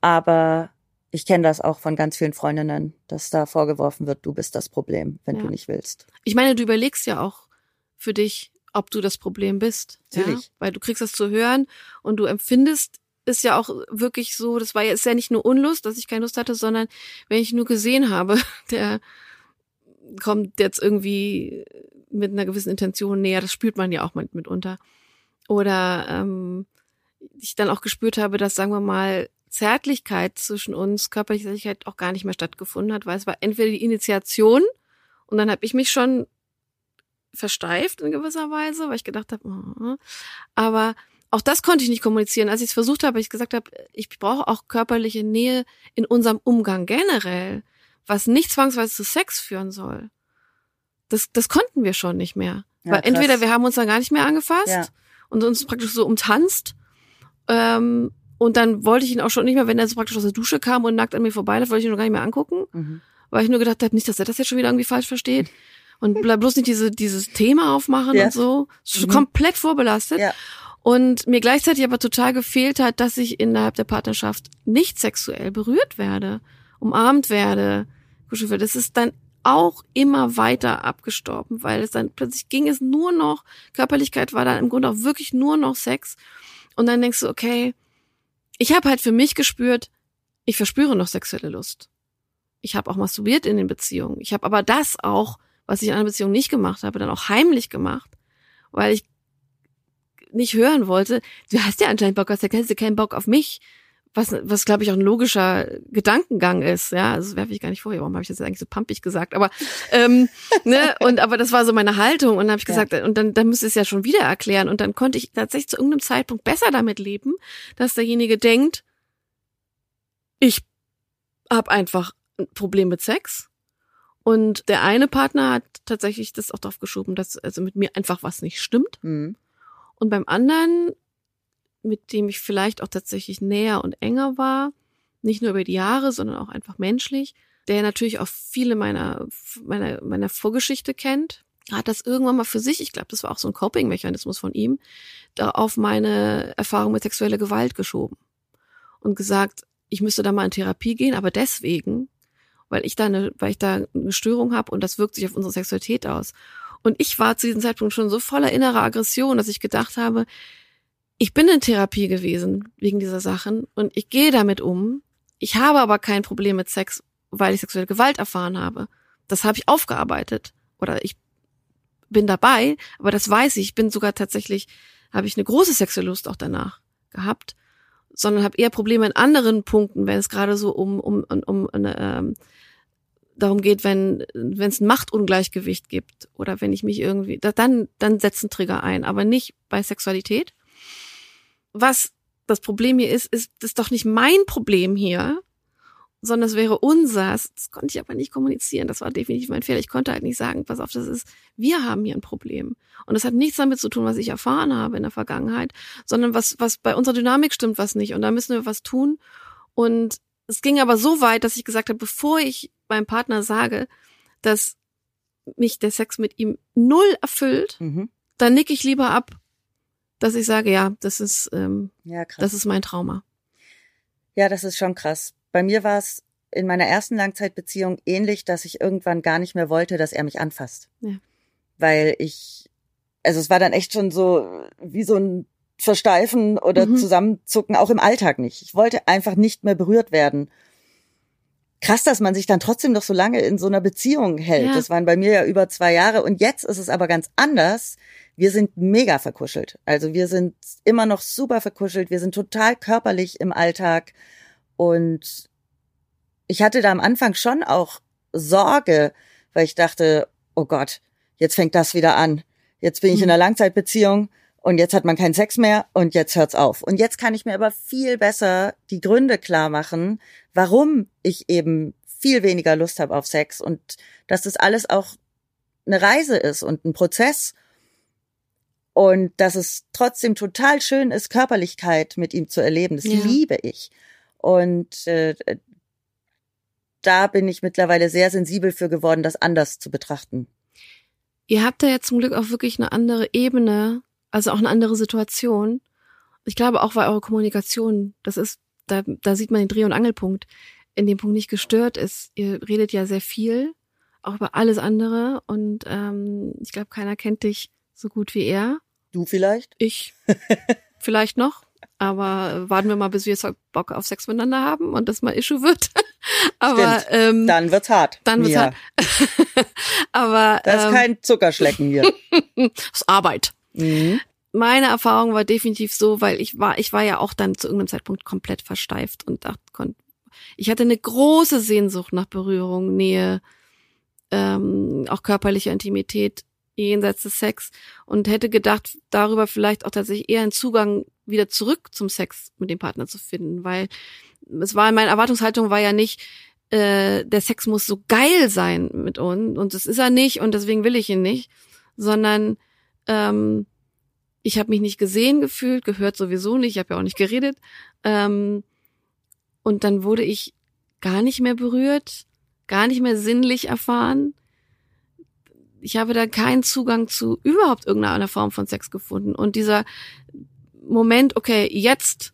Aber ich kenne das auch von ganz vielen Freundinnen, dass da vorgeworfen wird, du bist das Problem, wenn Ja. du nicht willst. Ich meine, du überlegst ja auch für dich, ob du das Problem bist. Ja? Natürlich. Weil du kriegst das zu hören und du empfindest es ja auch wirklich so, das war ja, ist ja nicht nur Unlust, dass ich keine Lust hatte, sondern wenn ich nur gesehen habe, (laughs) der kommt jetzt irgendwie mit einer gewissen Intention näher, das spürt man ja auch mit, mitunter. Oder ähm, ich dann auch gespürt habe, dass, sagen wir mal, Zärtlichkeit zwischen uns, körperliche Zärtlichkeit auch gar nicht mehr stattgefunden hat, weil es war entweder die Initiation und dann habe ich mich schon versteift in gewisser Weise, weil ich gedacht habe, oh, aber auch das konnte ich nicht kommunizieren. Als ich es versucht habe, ich gesagt habe, ich brauche auch körperliche Nähe in unserem Umgang generell, was nicht zwangsweise zu Sex führen soll. Das, das konnten wir schon nicht mehr. Ja, weil krass. entweder wir haben uns dann gar nicht mehr angefasst Ja. und uns praktisch so umtanzt. Ähm, und dann wollte ich ihn auch schon nicht mehr, wenn er so praktisch aus der Dusche kam und nackt an mir vorbeiläuft, wollte ich ihn noch gar nicht mehr angucken Mhm. weil ich nur gedacht habe, nicht, dass er das jetzt schon wieder irgendwie falsch versteht. (laughs) Und bleib bloß nicht diese, dieses Thema aufmachen Ja. und so. Mhm. komplett vorbelastet. Ja. Und mir gleichzeitig aber total gefehlt hat, dass ich innerhalb der Partnerschaft nicht sexuell berührt werde, umarmt werde, kuschelt werde. Das ist dann auch immer weiter abgestorben, weil es dann plötzlich ging es nur noch, Körperlichkeit war dann im Grunde auch wirklich nur noch Sex. Und dann denkst du, okay, ich habe halt für mich gespürt, ich verspüre noch sexuelle Lust. Ich habe auch masturbiert in den Beziehungen. Ich habe aber das auch, was ich in einer Beziehung nicht gemacht habe, dann auch heimlich gemacht, weil ich nicht hören wollte. Du hast ja anscheinend Bock auf Sex, hast du keinen Bock auf mich. Was, was glaube ich auch ein logischer Gedankengang ist, ja, also das werfe ich gar nicht vor. Warum habe ich das jetzt eigentlich so pampig gesagt? Aber ähm, (laughs) ne, und aber das war so meine Haltung und dann habe ich Ja. gesagt, und dann, dann müsste ich es ja schon wieder erklären und dann konnte ich tatsächlich zu irgendeinem Zeitpunkt besser damit leben, dass derjenige denkt, ich habe einfach ein Problem mit Sex. Und der eine Partner hat tatsächlich das auch drauf geschoben, dass also mit mir einfach was nicht stimmt. Mhm. Und beim anderen, mit dem ich vielleicht auch tatsächlich näher und enger war, nicht nur über die Jahre, sondern auch einfach menschlich, der natürlich auch viele meiner, meiner, meiner Vorgeschichte kennt, hat das irgendwann mal für sich, ich glaube, das war auch so ein Coping-Mechanismus von ihm, da auf meine Erfahrung mit sexueller Gewalt geschoben. Und gesagt, ich müsste da mal in Therapie gehen, aber deswegen, weil ich da eine, weil ich da eine Störung habe und das wirkt sich auf unsere Sexualität aus. Und ich war zu diesem Zeitpunkt schon so voller innerer Aggression, dass ich gedacht habe, ich bin in Therapie gewesen wegen dieser Sachen und ich gehe damit um. Ich habe aber kein Problem mit Sex, weil ich sexuelle Gewalt erfahren habe. Das habe ich aufgearbeitet oder ich bin dabei, aber das weiß ich. Ich bin sogar tatsächlich, habe ich eine große sexuelle Lust auch danach gehabt, sondern habe eher Probleme in anderen Punkten, wenn es gerade so um um um, um ähm, darum geht, wenn wenn es ein Machtungleichgewicht gibt oder wenn ich mich irgendwie, da- dann dann setzen Trigger ein, aber nicht bei Sexualität. Was das Problem hier ist, ist ist doch nicht mein Problem hier, sondern es wäre unsers. Das konnte ich aber nicht kommunizieren. Das war definitiv mein Fehler. Ich konnte halt nicht sagen, pass auf, das ist, wir haben hier ein Problem. Und das hat nichts damit zu tun, was ich erfahren habe in der Vergangenheit, sondern was, was bei unserer Dynamik stimmt, was nicht. Und da müssen wir was tun. Und es ging aber so weit, dass ich gesagt habe, bevor ich meinem Partner sage, dass mich der Sex mit ihm null erfüllt, Mhm. dann nick ich lieber ab, dass ich sage, ja, das ist, ähm, Ja, das ist mein Trauma. Ja, das ist schon krass. Bei mir war es in meiner ersten Langzeitbeziehung ähnlich, dass ich irgendwann gar nicht mehr wollte, dass er mich anfasst. Ja. Weil ich, also es war dann echt schon so wie so ein Versteifen oder Mhm. Zusammenzucken, auch im Alltag nicht. Ich wollte einfach nicht mehr berührt werden. Krass, dass man sich dann trotzdem noch so lange in so einer Beziehung hält. Ja. Das waren bei mir ja über zwei Jahre und jetzt ist es aber ganz anders. Wir sind mega verkuschelt. Also wir sind immer noch super verkuschelt. Wir sind total körperlich im Alltag. Und ich hatte da am Anfang schon auch Sorge, weil ich dachte, oh Gott, jetzt fängt das wieder an. Jetzt bin ich in Mhm. einer Langzeitbeziehung und jetzt hat man keinen Sex mehr und jetzt hört's auf. Und jetzt kann ich mir aber viel besser die Gründe klar machen, warum ich eben viel weniger Lust habe auf Sex und dass das alles auch eine Reise ist und ein Prozess und dass es trotzdem total schön ist, Körperlichkeit mit ihm zu erleben. Das Ja. liebe ich. Und äh, da bin ich mittlerweile sehr sensibel für geworden, das anders zu betrachten. Ihr habt da ja zum Glück auch wirklich eine andere Ebene, also auch eine andere Situation. Ich glaube auch, weil eure Kommunikation, das ist, da, da sieht man den Dreh- und Angelpunkt, in dem Punkt nicht gestört ist. Ihr redet ja sehr viel, auch über alles andere. Und ähm, ich glaube, keiner kennt dich so gut wie er. Du vielleicht? Ich (laughs) vielleicht noch. Aber warten wir mal, bis wir Bock auf Sex miteinander haben und das mal Issue wird. (laughs) aber Stimmt. ähm, Dann wird's hart. dann wird's Mia. hart. (laughs) aber Da ist ähm, kein Zuckerschlecken hier. das (laughs) ist Arbeit. mhm. meine Erfahrung war definitiv so, weil ich war, ich war ja auch dann zu irgendeinem Zeitpunkt komplett versteift und dachte, ich hatte eine große Sehnsucht nach Berührung, Nähe, ähm, auch körperliche Intimität jenseits des Sex und hätte gedacht, darüber vielleicht auch tatsächlich eher einen Zugang wieder zurück zum Sex mit dem Partner zu finden, weil es war meine Erwartungshaltung war ja nicht, äh, der Sex muss so geil sein mit uns und das ist er nicht und deswegen will ich ihn nicht, sondern ähm, ich habe mich nicht gesehen gefühlt, gehört sowieso nicht, ich habe ja auch nicht geredet. Ähm, und dann wurde ich gar nicht mehr berührt, gar nicht mehr sinnlich erfahren. Ich habe da keinen Zugang zu überhaupt irgendeiner Form von Sex gefunden. Und dieser Moment, okay, jetzt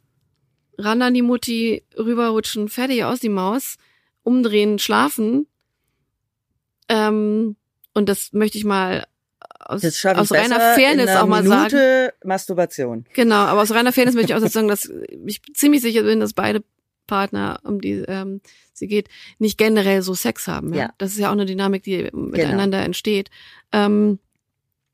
ran an die Mutti, rüberrutschen, fertig aus die Maus, umdrehen, schlafen. Ähm, und das möchte ich mal aus, aus reiner Fairness auch mal sagen. Minute Masturbation. Genau, aber aus reiner Fairness möchte ich auch (laughs) sagen, dass ich ziemlich sicher bin, dass beide Partner, um die ähm, sie geht, nicht generell so Sex haben. Ja? Ja. Das ist ja auch eine Dynamik, die miteinander entsteht. Ähm,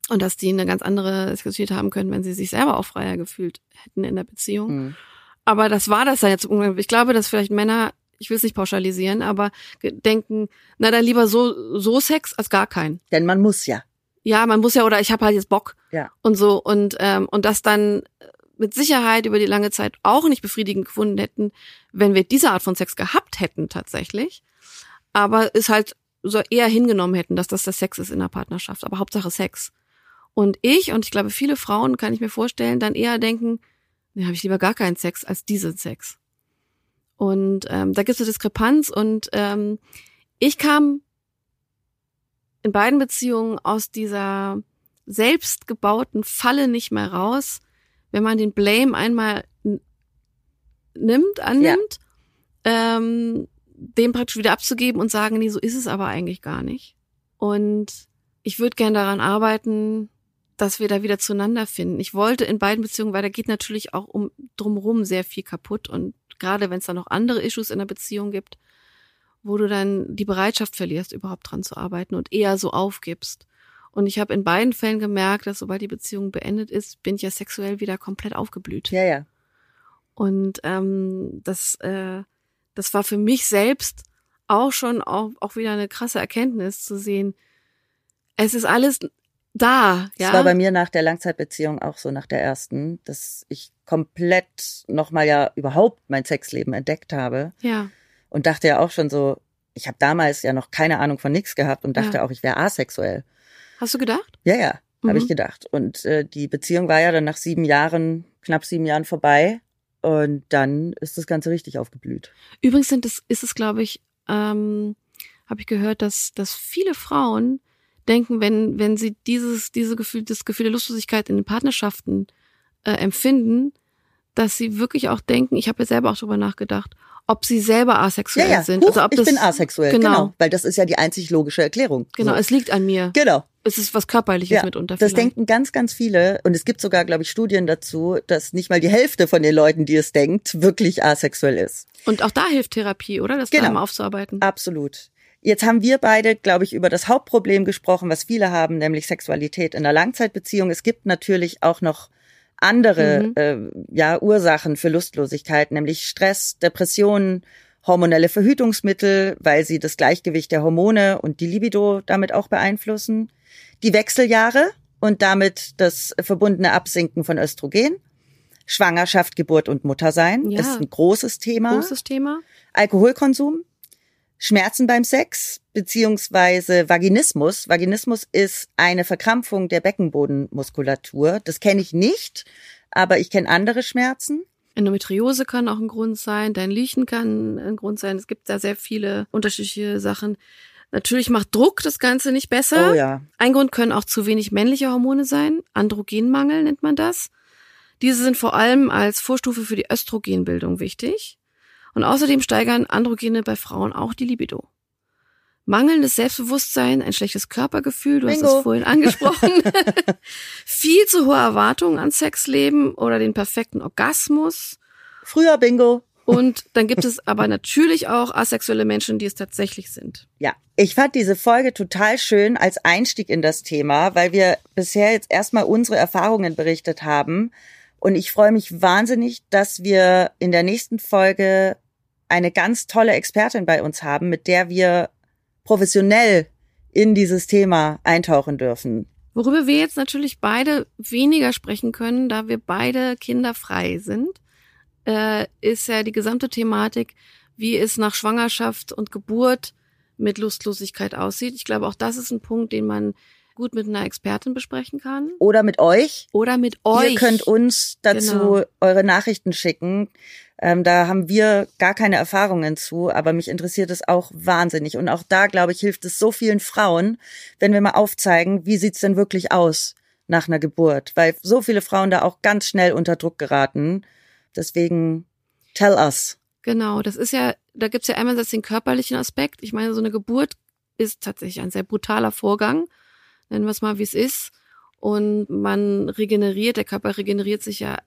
und dass die eine ganz andere Sexualität haben können, wenn sie sich selber auch freier gefühlt hätten in der Beziehung. Mhm. Aber das war das dann jetzt. Ich glaube, dass vielleicht Männer, ich will es nicht pauschalisieren, aber denken, na dann lieber so so Sex als gar keinen. Denn man muss ja. Ja, man muss ja oder ich habe halt jetzt Bock Ja. und so und ähm, und das dann mit Sicherheit über die lange Zeit auch nicht befriedigend gefunden hätten, wenn wir diese Art von Sex gehabt hätten tatsächlich, aber es halt so eher hingenommen hätten, dass das der Sex ist in der Partnerschaft, aber Hauptsache Sex. Und ich und ich glaube viele Frauen kann ich mir vorstellen, dann eher denken, nee, habe ich lieber gar keinen Sex als diesen Sex. Und ähm, da gibt es eine Diskrepanz und ähm, ich kam in beiden Beziehungen aus dieser selbstgebauten Falle nicht mehr raus, wenn man den Blame einmal nimmt, annimmt, ähm, den praktisch wieder abzugeben und sagen, nee, so ist es aber eigentlich gar nicht. Und ich würde gern daran arbeiten, dass wir da wieder zueinander finden. Ich wollte in beiden Beziehungen, weil da geht natürlich auch um drumherum sehr viel kaputt und gerade wenn es da noch andere Issues in der Beziehung gibt, wo du dann die Bereitschaft verlierst, überhaupt dran zu arbeiten und eher so aufgibst. Und ich habe in beiden Fällen gemerkt, dass sobald die Beziehung beendet ist, bin ich ja sexuell wieder komplett aufgeblüht. Ja, ja. Und ähm, das, äh, das war für mich selbst auch schon auch, auch wieder eine krasse Erkenntnis zu sehen. Es ist alles da, ja. Das war bei mir nach der Langzeitbeziehung auch so, nach der ersten, dass ich komplett nochmal ja überhaupt mein Sexleben entdeckt habe ja, und dachte ja auch schon so, ich habe damals ja noch keine Ahnung von nix gehabt und dachte Ja. auch, ich wäre asexuell. hast du gedacht? Ja, ja, habe Mhm. ich gedacht. Und äh, die Beziehung war ja dann nach sieben Jahren, knapp sieben Jahren vorbei. Und dann ist das Ganze richtig aufgeblüht. Übrigens sind es, ist es, glaube ich, ähm, habe ich gehört, dass, dass viele Frauen denken, wenn, wenn sie dieses, diese Gefühl, das Gefühl der Lustlosigkeit in den Partnerschaften äh, empfinden, dass sie wirklich auch denken, ich habe ja selber auch drüber nachgedacht, ob sie selber asexuell Ja, ja, sind. Huch, also ob ich das, bin asexuell, Genau. genau. Weil das ist ja die einzig logische Erklärung. Genau, So. es liegt an mir. Genau. Es ist was Körperliches Ja, mitunter. Das vielleicht. denken ganz, ganz viele. Und es gibt sogar, glaube ich, Studien dazu, dass nicht mal die Hälfte von den Leuten, die es denkt, wirklich asexuell ist. Und auch da hilft Therapie, oder? Das Genau. aufzuarbeiten. Absolut. Jetzt haben wir beide, glaube ich, über das Hauptproblem gesprochen, was viele haben, nämlich Sexualität in einer Langzeitbeziehung. Es gibt natürlich auch noch andere Mhm. äh, ja, Ursachen für Lustlosigkeit, nämlich Stress, Depressionen hormonelle Verhütungsmittel, weil sie das Gleichgewicht der Hormone und die Libido damit auch beeinflussen, die Wechseljahre und damit das verbundene Absinken von Östrogen, Schwangerschaft, Geburt und Muttersein Ja. ist ein großes Thema, Großes Thema. Alkoholkonsum, Schmerzen beim Sex beziehungsweise Vaginismus. Vaginismus ist eine Verkrampfung der Beckenbodenmuskulatur. Das kenne ich nicht, aber ich kenne andere Schmerzen. Endometriose kann auch ein Grund sein, dein Liechen kann ein Grund sein. Es gibt da sehr viele unterschiedliche Sachen. Natürlich macht Druck das Ganze nicht besser. Oh ja. Ein Grund können auch zu wenig männliche Hormone sein. Androgenmangel nennt man das. Diese sind vor allem als Vorstufe für die Östrogenbildung wichtig. Und außerdem steigern Androgene bei Frauen auch die Libido. Mangelndes Selbstbewusstsein, ein schlechtes Körpergefühl, du hast Bingo. es vorhin angesprochen. (laughs) Viel zu hohe Erwartungen an Sexleben oder den perfekten Orgasmus. Früher Bingo. Und dann gibt es aber natürlich auch asexuelle Menschen, die es tatsächlich sind. Ja, ich fand diese Folge total schön als Einstieg in das Thema, weil wir bisher jetzt erstmal unsere Erfahrungen berichtet haben. Und ich freue mich wahnsinnig, dass wir in der nächsten Folge eine ganz tolle Expertin bei uns haben, mit der wir professionell in dieses Thema eintauchen dürfen. Worüber wir jetzt natürlich beide weniger sprechen können, da wir beide kinderfrei sind, äh, ist ja die gesamte Thematik, wie es nach Schwangerschaft und Geburt mit Lustlosigkeit aussieht. Ich glaube, auch das ist ein Punkt, den man gut mit einer Expertin besprechen kann. Oder mit euch. Oder mit euch. Ihr könnt uns dazu Genau. eure Nachrichten schicken. Ähm, da haben wir gar keine Erfahrungen zu, aber mich interessiert es auch wahnsinnig. Und auch da, glaube ich, hilft es so vielen Frauen, wenn wir mal aufzeigen, wie sieht's denn wirklich aus nach einer Geburt. Weil so viele Frauen da auch ganz schnell unter Druck geraten. Deswegen tell us. Genau, das ist ja, da gibt's ja einmal den körperlichen Aspekt. Ich meine, so eine Geburt ist tatsächlich ein sehr brutaler Vorgang. Nennen wir es mal, wie es ist. Und man regeneriert, der Körper regeneriert sich ja,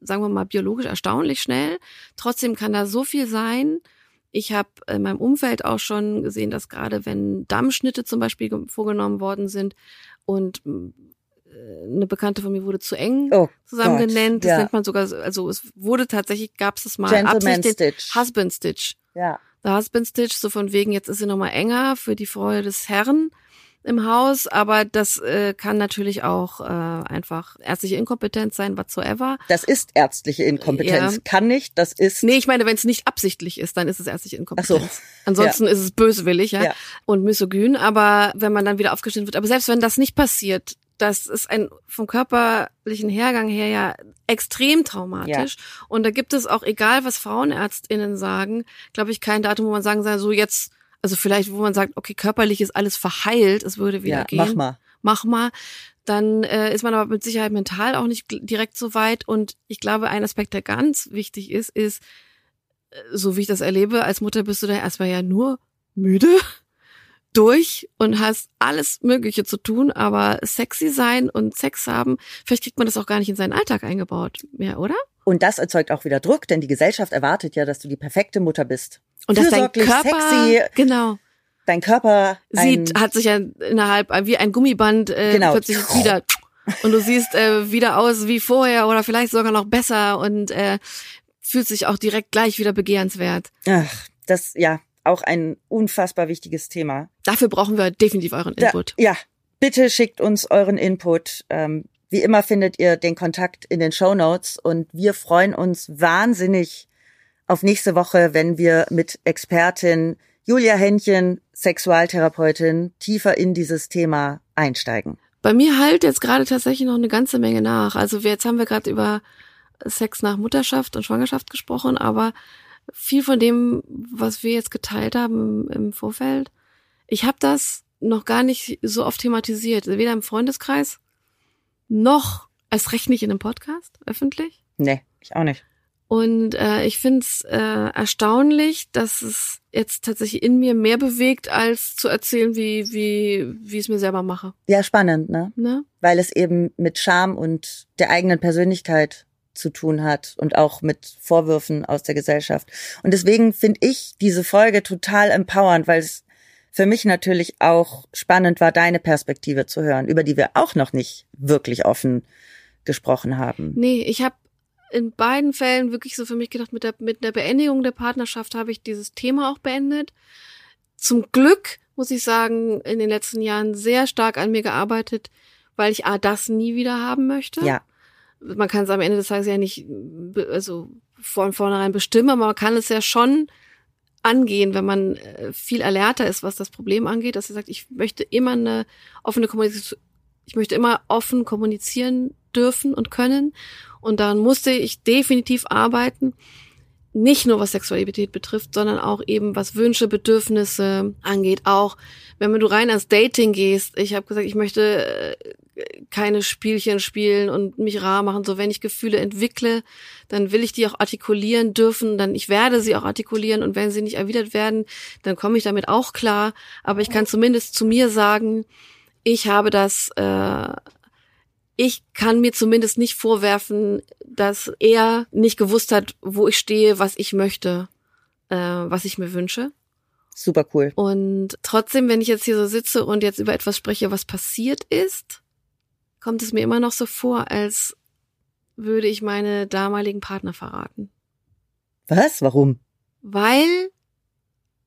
sagen wir mal, biologisch erstaunlich schnell. Trotzdem kann da so viel sein. Ich habe in meinem Umfeld auch schon gesehen, dass gerade wenn Dammschnitte zum Beispiel ge- vorgenommen worden sind und äh, eine Bekannte von mir wurde zu eng Oh zusammen Gott, genannt, das ja. nennt man sogar, so- also es wurde tatsächlich, gab es das mal Gentleman Stitch. Husband Stitch. Ja. Der Husband Stitch, so von wegen, jetzt ist sie nochmal enger für die Freude des Herrn im Haus, aber das äh, kann natürlich auch äh, einfach ärztliche Inkompetenz sein, whatsoever. Das ist ärztliche Inkompetenz. Ja. Kann nicht, das ist. Nee, ich meine, wenn es nicht absichtlich ist, dann ist es ärztliche Inkompetenz. Ach so. Ansonsten ist es böswillig, ja, Ja. und misogyn, aber wenn man dann wieder aufgestellt wird, aber selbst wenn das nicht passiert, das ist ein vom körperlichen Hergang her ja extrem traumatisch. Und da gibt es auch, egal was FrauenärztInnen sagen, glaube ich, kein Datum, wo man sagen soll, so jetzt, also vielleicht, wo man sagt, okay, körperlich ist alles verheilt, es würde wieder ja, gehen mach mal. mach mal, dann äh, ist man aber mit Sicherheit mental auch nicht direkt so weit. Und ich glaube, ein Aspekt, der ganz wichtig ist, ist, äh, so wie ich das erlebe, als Mutter bist du da erstmal ja nur müde (laughs) durch und hast alles Mögliche zu tun, aber sexy sein und Sex haben, vielleicht kriegt man das auch gar nicht in seinen Alltag eingebaut mehr, oder? Und das erzeugt auch wieder Druck, denn die Gesellschaft erwartet ja, dass du die perfekte Mutter bist. Und dass dein Körper, sexy, genau, dein Körper sieht, hat sich ja innerhalb wie ein Gummiband äh, Genau. plötzlich wieder (laughs) und du siehst äh, wieder aus wie vorher oder vielleicht sogar noch besser und äh, fühlt sich auch direkt gleich wieder begehrenswert. ach, das ja auch ein unfassbar wichtiges Thema. Dafür brauchen wir definitiv euren Da, Input. ja, bitte schickt uns euren Input. Ähm, wie immer findet ihr den Kontakt in den Show Notes und wir freuen uns wahnsinnig auf nächste Woche, wenn wir mit Expertin Julia Händchen, Sexualtherapeutin, tiefer in dieses Thema einsteigen. Bei mir halt jetzt gerade tatsächlich noch eine ganze Menge nach. Also wir, jetzt haben wir gerade über Sex nach Mutterschaft und Schwangerschaft gesprochen, aber viel von dem, was wir jetzt geteilt haben im, im Vorfeld, ich habe das noch gar nicht so oft thematisiert, weder im Freundeskreis noch erst recht nicht in einem Podcast öffentlich. Nee, ich auch nicht. Und äh, ich finde es äh, erstaunlich, dass es jetzt tatsächlich in mir mehr bewegt, als zu erzählen, wie wie wie ich es mir selber mache. Ja, spannend, ne? Ne? Weil es eben mit Scham und der eigenen Persönlichkeit zu tun hat und auch mit Vorwürfen aus der Gesellschaft. Und deswegen finde ich diese Folge total empowernd, weil es für mich natürlich auch spannend war, deine Perspektive zu hören, über die wir auch noch nicht wirklich offen gesprochen haben. Nee, ich habe in beiden Fällen wirklich so für mich gedacht, mit der, mit der Beendigung der Partnerschaft habe ich dieses Thema auch beendet. Zum Glück, muss ich sagen, in den letzten Jahren sehr stark an mir gearbeitet, weil ich A, das nie wieder haben möchte. Ja. Man kann es am Ende des Tages ja nicht, also von vornherein bestimmen, aber man kann es ja schon angehen, wenn man äh, viel alerter ist, was das Problem angeht, dass er sagt, ich möchte immer eine offene Kommunikation, ich möchte immer offen kommunizieren dürfen und können. Und daran musste ich definitiv arbeiten. Nicht nur was Sexualität betrifft, sondern auch eben was Wünsche, Bedürfnisse angeht. Auch wenn du rein ans Dating gehst. Ich habe gesagt, ich möchte äh, keine Spielchen spielen und mich rar machen. So, wenn ich Gefühle entwickle, dann will ich die auch artikulieren dürfen. Dann ich werde sie auch artikulieren und wenn sie nicht erwidert werden, dann komme ich damit auch klar. Aber ich kann zumindest zu mir sagen, ich habe das äh, ich kann mir zumindest nicht vorwerfen, dass er nicht gewusst hat, wo ich stehe, was ich möchte, äh, was ich mir wünsche. Super cool. Und trotzdem, wenn ich jetzt hier so sitze und jetzt über etwas spreche, was passiert ist, kommt es mir immer noch so vor, als würde ich meine damaligen Partner verraten. Was? Warum? Weil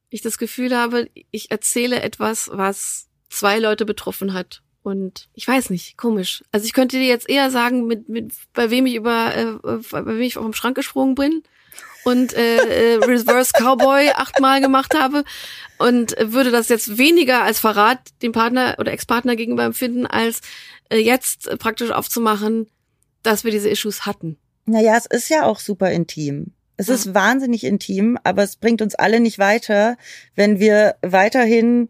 ich das Gefühl habe, ich erzähle etwas, was zwei Leute betroffen hat. Und ich weiß nicht, komisch. Also ich könnte dir jetzt eher sagen, mit, mit bei wem ich über, äh, bei wem ich vom Schrank gesprungen bin und äh, äh, (laughs) Reverse Cowboy achtmal gemacht habe und würde das jetzt weniger als Verrat dem Partner oder Ex-Partner gegenüber empfinden, als äh, jetzt praktisch aufzumachen, dass wir diese Issues hatten. Naja, es ist ja auch super intim. Es Ja. ist wahnsinnig intim, aber es bringt uns alle nicht weiter, wenn wir weiterhin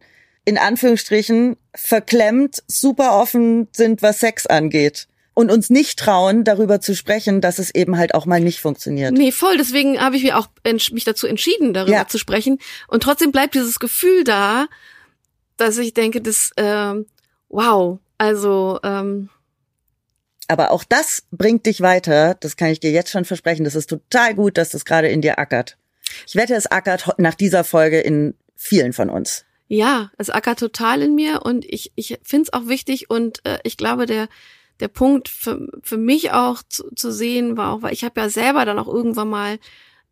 in Anführungsstrichen verklemmt, super offen sind, was Sex angeht. Und uns nicht trauen, darüber zu sprechen, dass es eben halt auch mal nicht funktioniert. Nee, voll. Deswegen habe ich mich auch mich dazu entschieden, darüber Ja. zu sprechen. Und trotzdem bleibt dieses Gefühl da, dass ich denke, das, ähm, wow, also ähm, Aber auch das bringt dich weiter. Das kann ich dir jetzt schon versprechen. Das ist total gut, dass das gerade in dir ackert. Ich wette, es ackert nach dieser Folge in vielen von uns. Ja, es ackert total in mir und ich, ich finde es auch wichtig und äh, ich glaube, der, der Punkt für, für mich auch zu, zu sehen war auch, weil ich habe ja selber dann auch irgendwann mal,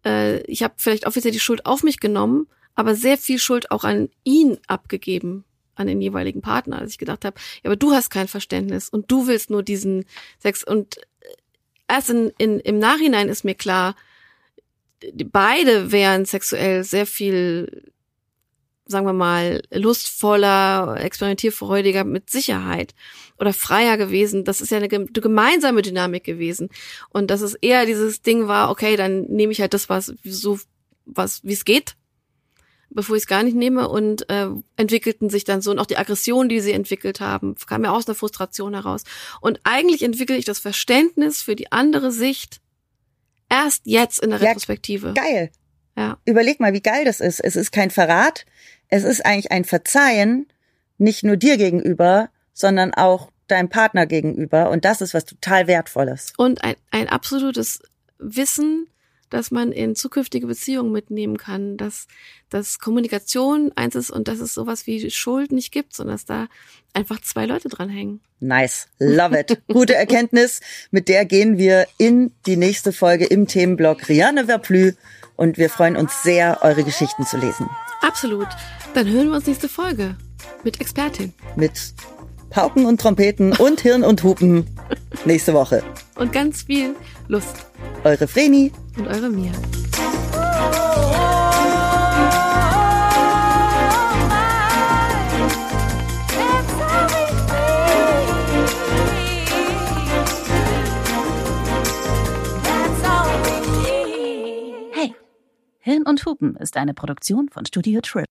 äh, ich habe vielleicht offiziell die Schuld auf mich genommen, aber sehr viel Schuld auch an ihn abgegeben, an den jeweiligen Partner, als ich gedacht habe, ja, aber du hast kein Verständnis und du willst nur diesen Sex und äh, erst in, in, im Nachhinein ist mir klar, beide wären sexuell sehr viel sagen wir mal, lustvoller, experimentierfreudiger mit Sicherheit oder freier gewesen. Das ist ja eine gem- gemeinsame Dynamik gewesen. Und dass es eher dieses Ding war, okay, dann nehme ich halt das, was so, was, wie es geht, bevor ich es gar nicht nehme und äh, entwickelten sich dann so und auch die Aggression, die sie entwickelt haben, kam ja aus einer Frustration heraus. Und eigentlich entwickle ich das Verständnis für die andere Sicht erst jetzt in der Ja, Retrospektive. Geil. Ja. Überleg mal, wie geil das ist. Es ist kein Verrat. Es ist eigentlich ein Verzeihen, nicht nur dir gegenüber, sondern auch deinem Partner gegenüber. Und das ist was total Wertvolles. und ein, ein absolutes Wissen, dass man in zukünftige Beziehungen mitnehmen kann, dass, dass Kommunikation eins ist und dass es sowas wie Schuld nicht gibt, sondern dass da einfach zwei Leute dranhängen. Nice. Love it. (laughs) Gute Erkenntnis. Mit der gehen wir in die nächste Folge im Themenblock Rianne Verplü. Und wir freuen uns sehr, eure Geschichten zu lesen. Absolut. Dann hören wir uns nächste Folge mit Expertin Mit Pauken und Trompeten und Hirn und Hupen nächste Woche. und ganz viel Lust Eure Vreni. und eure Mia. Hirn und Hupen ist eine Produktion von Studio Trip.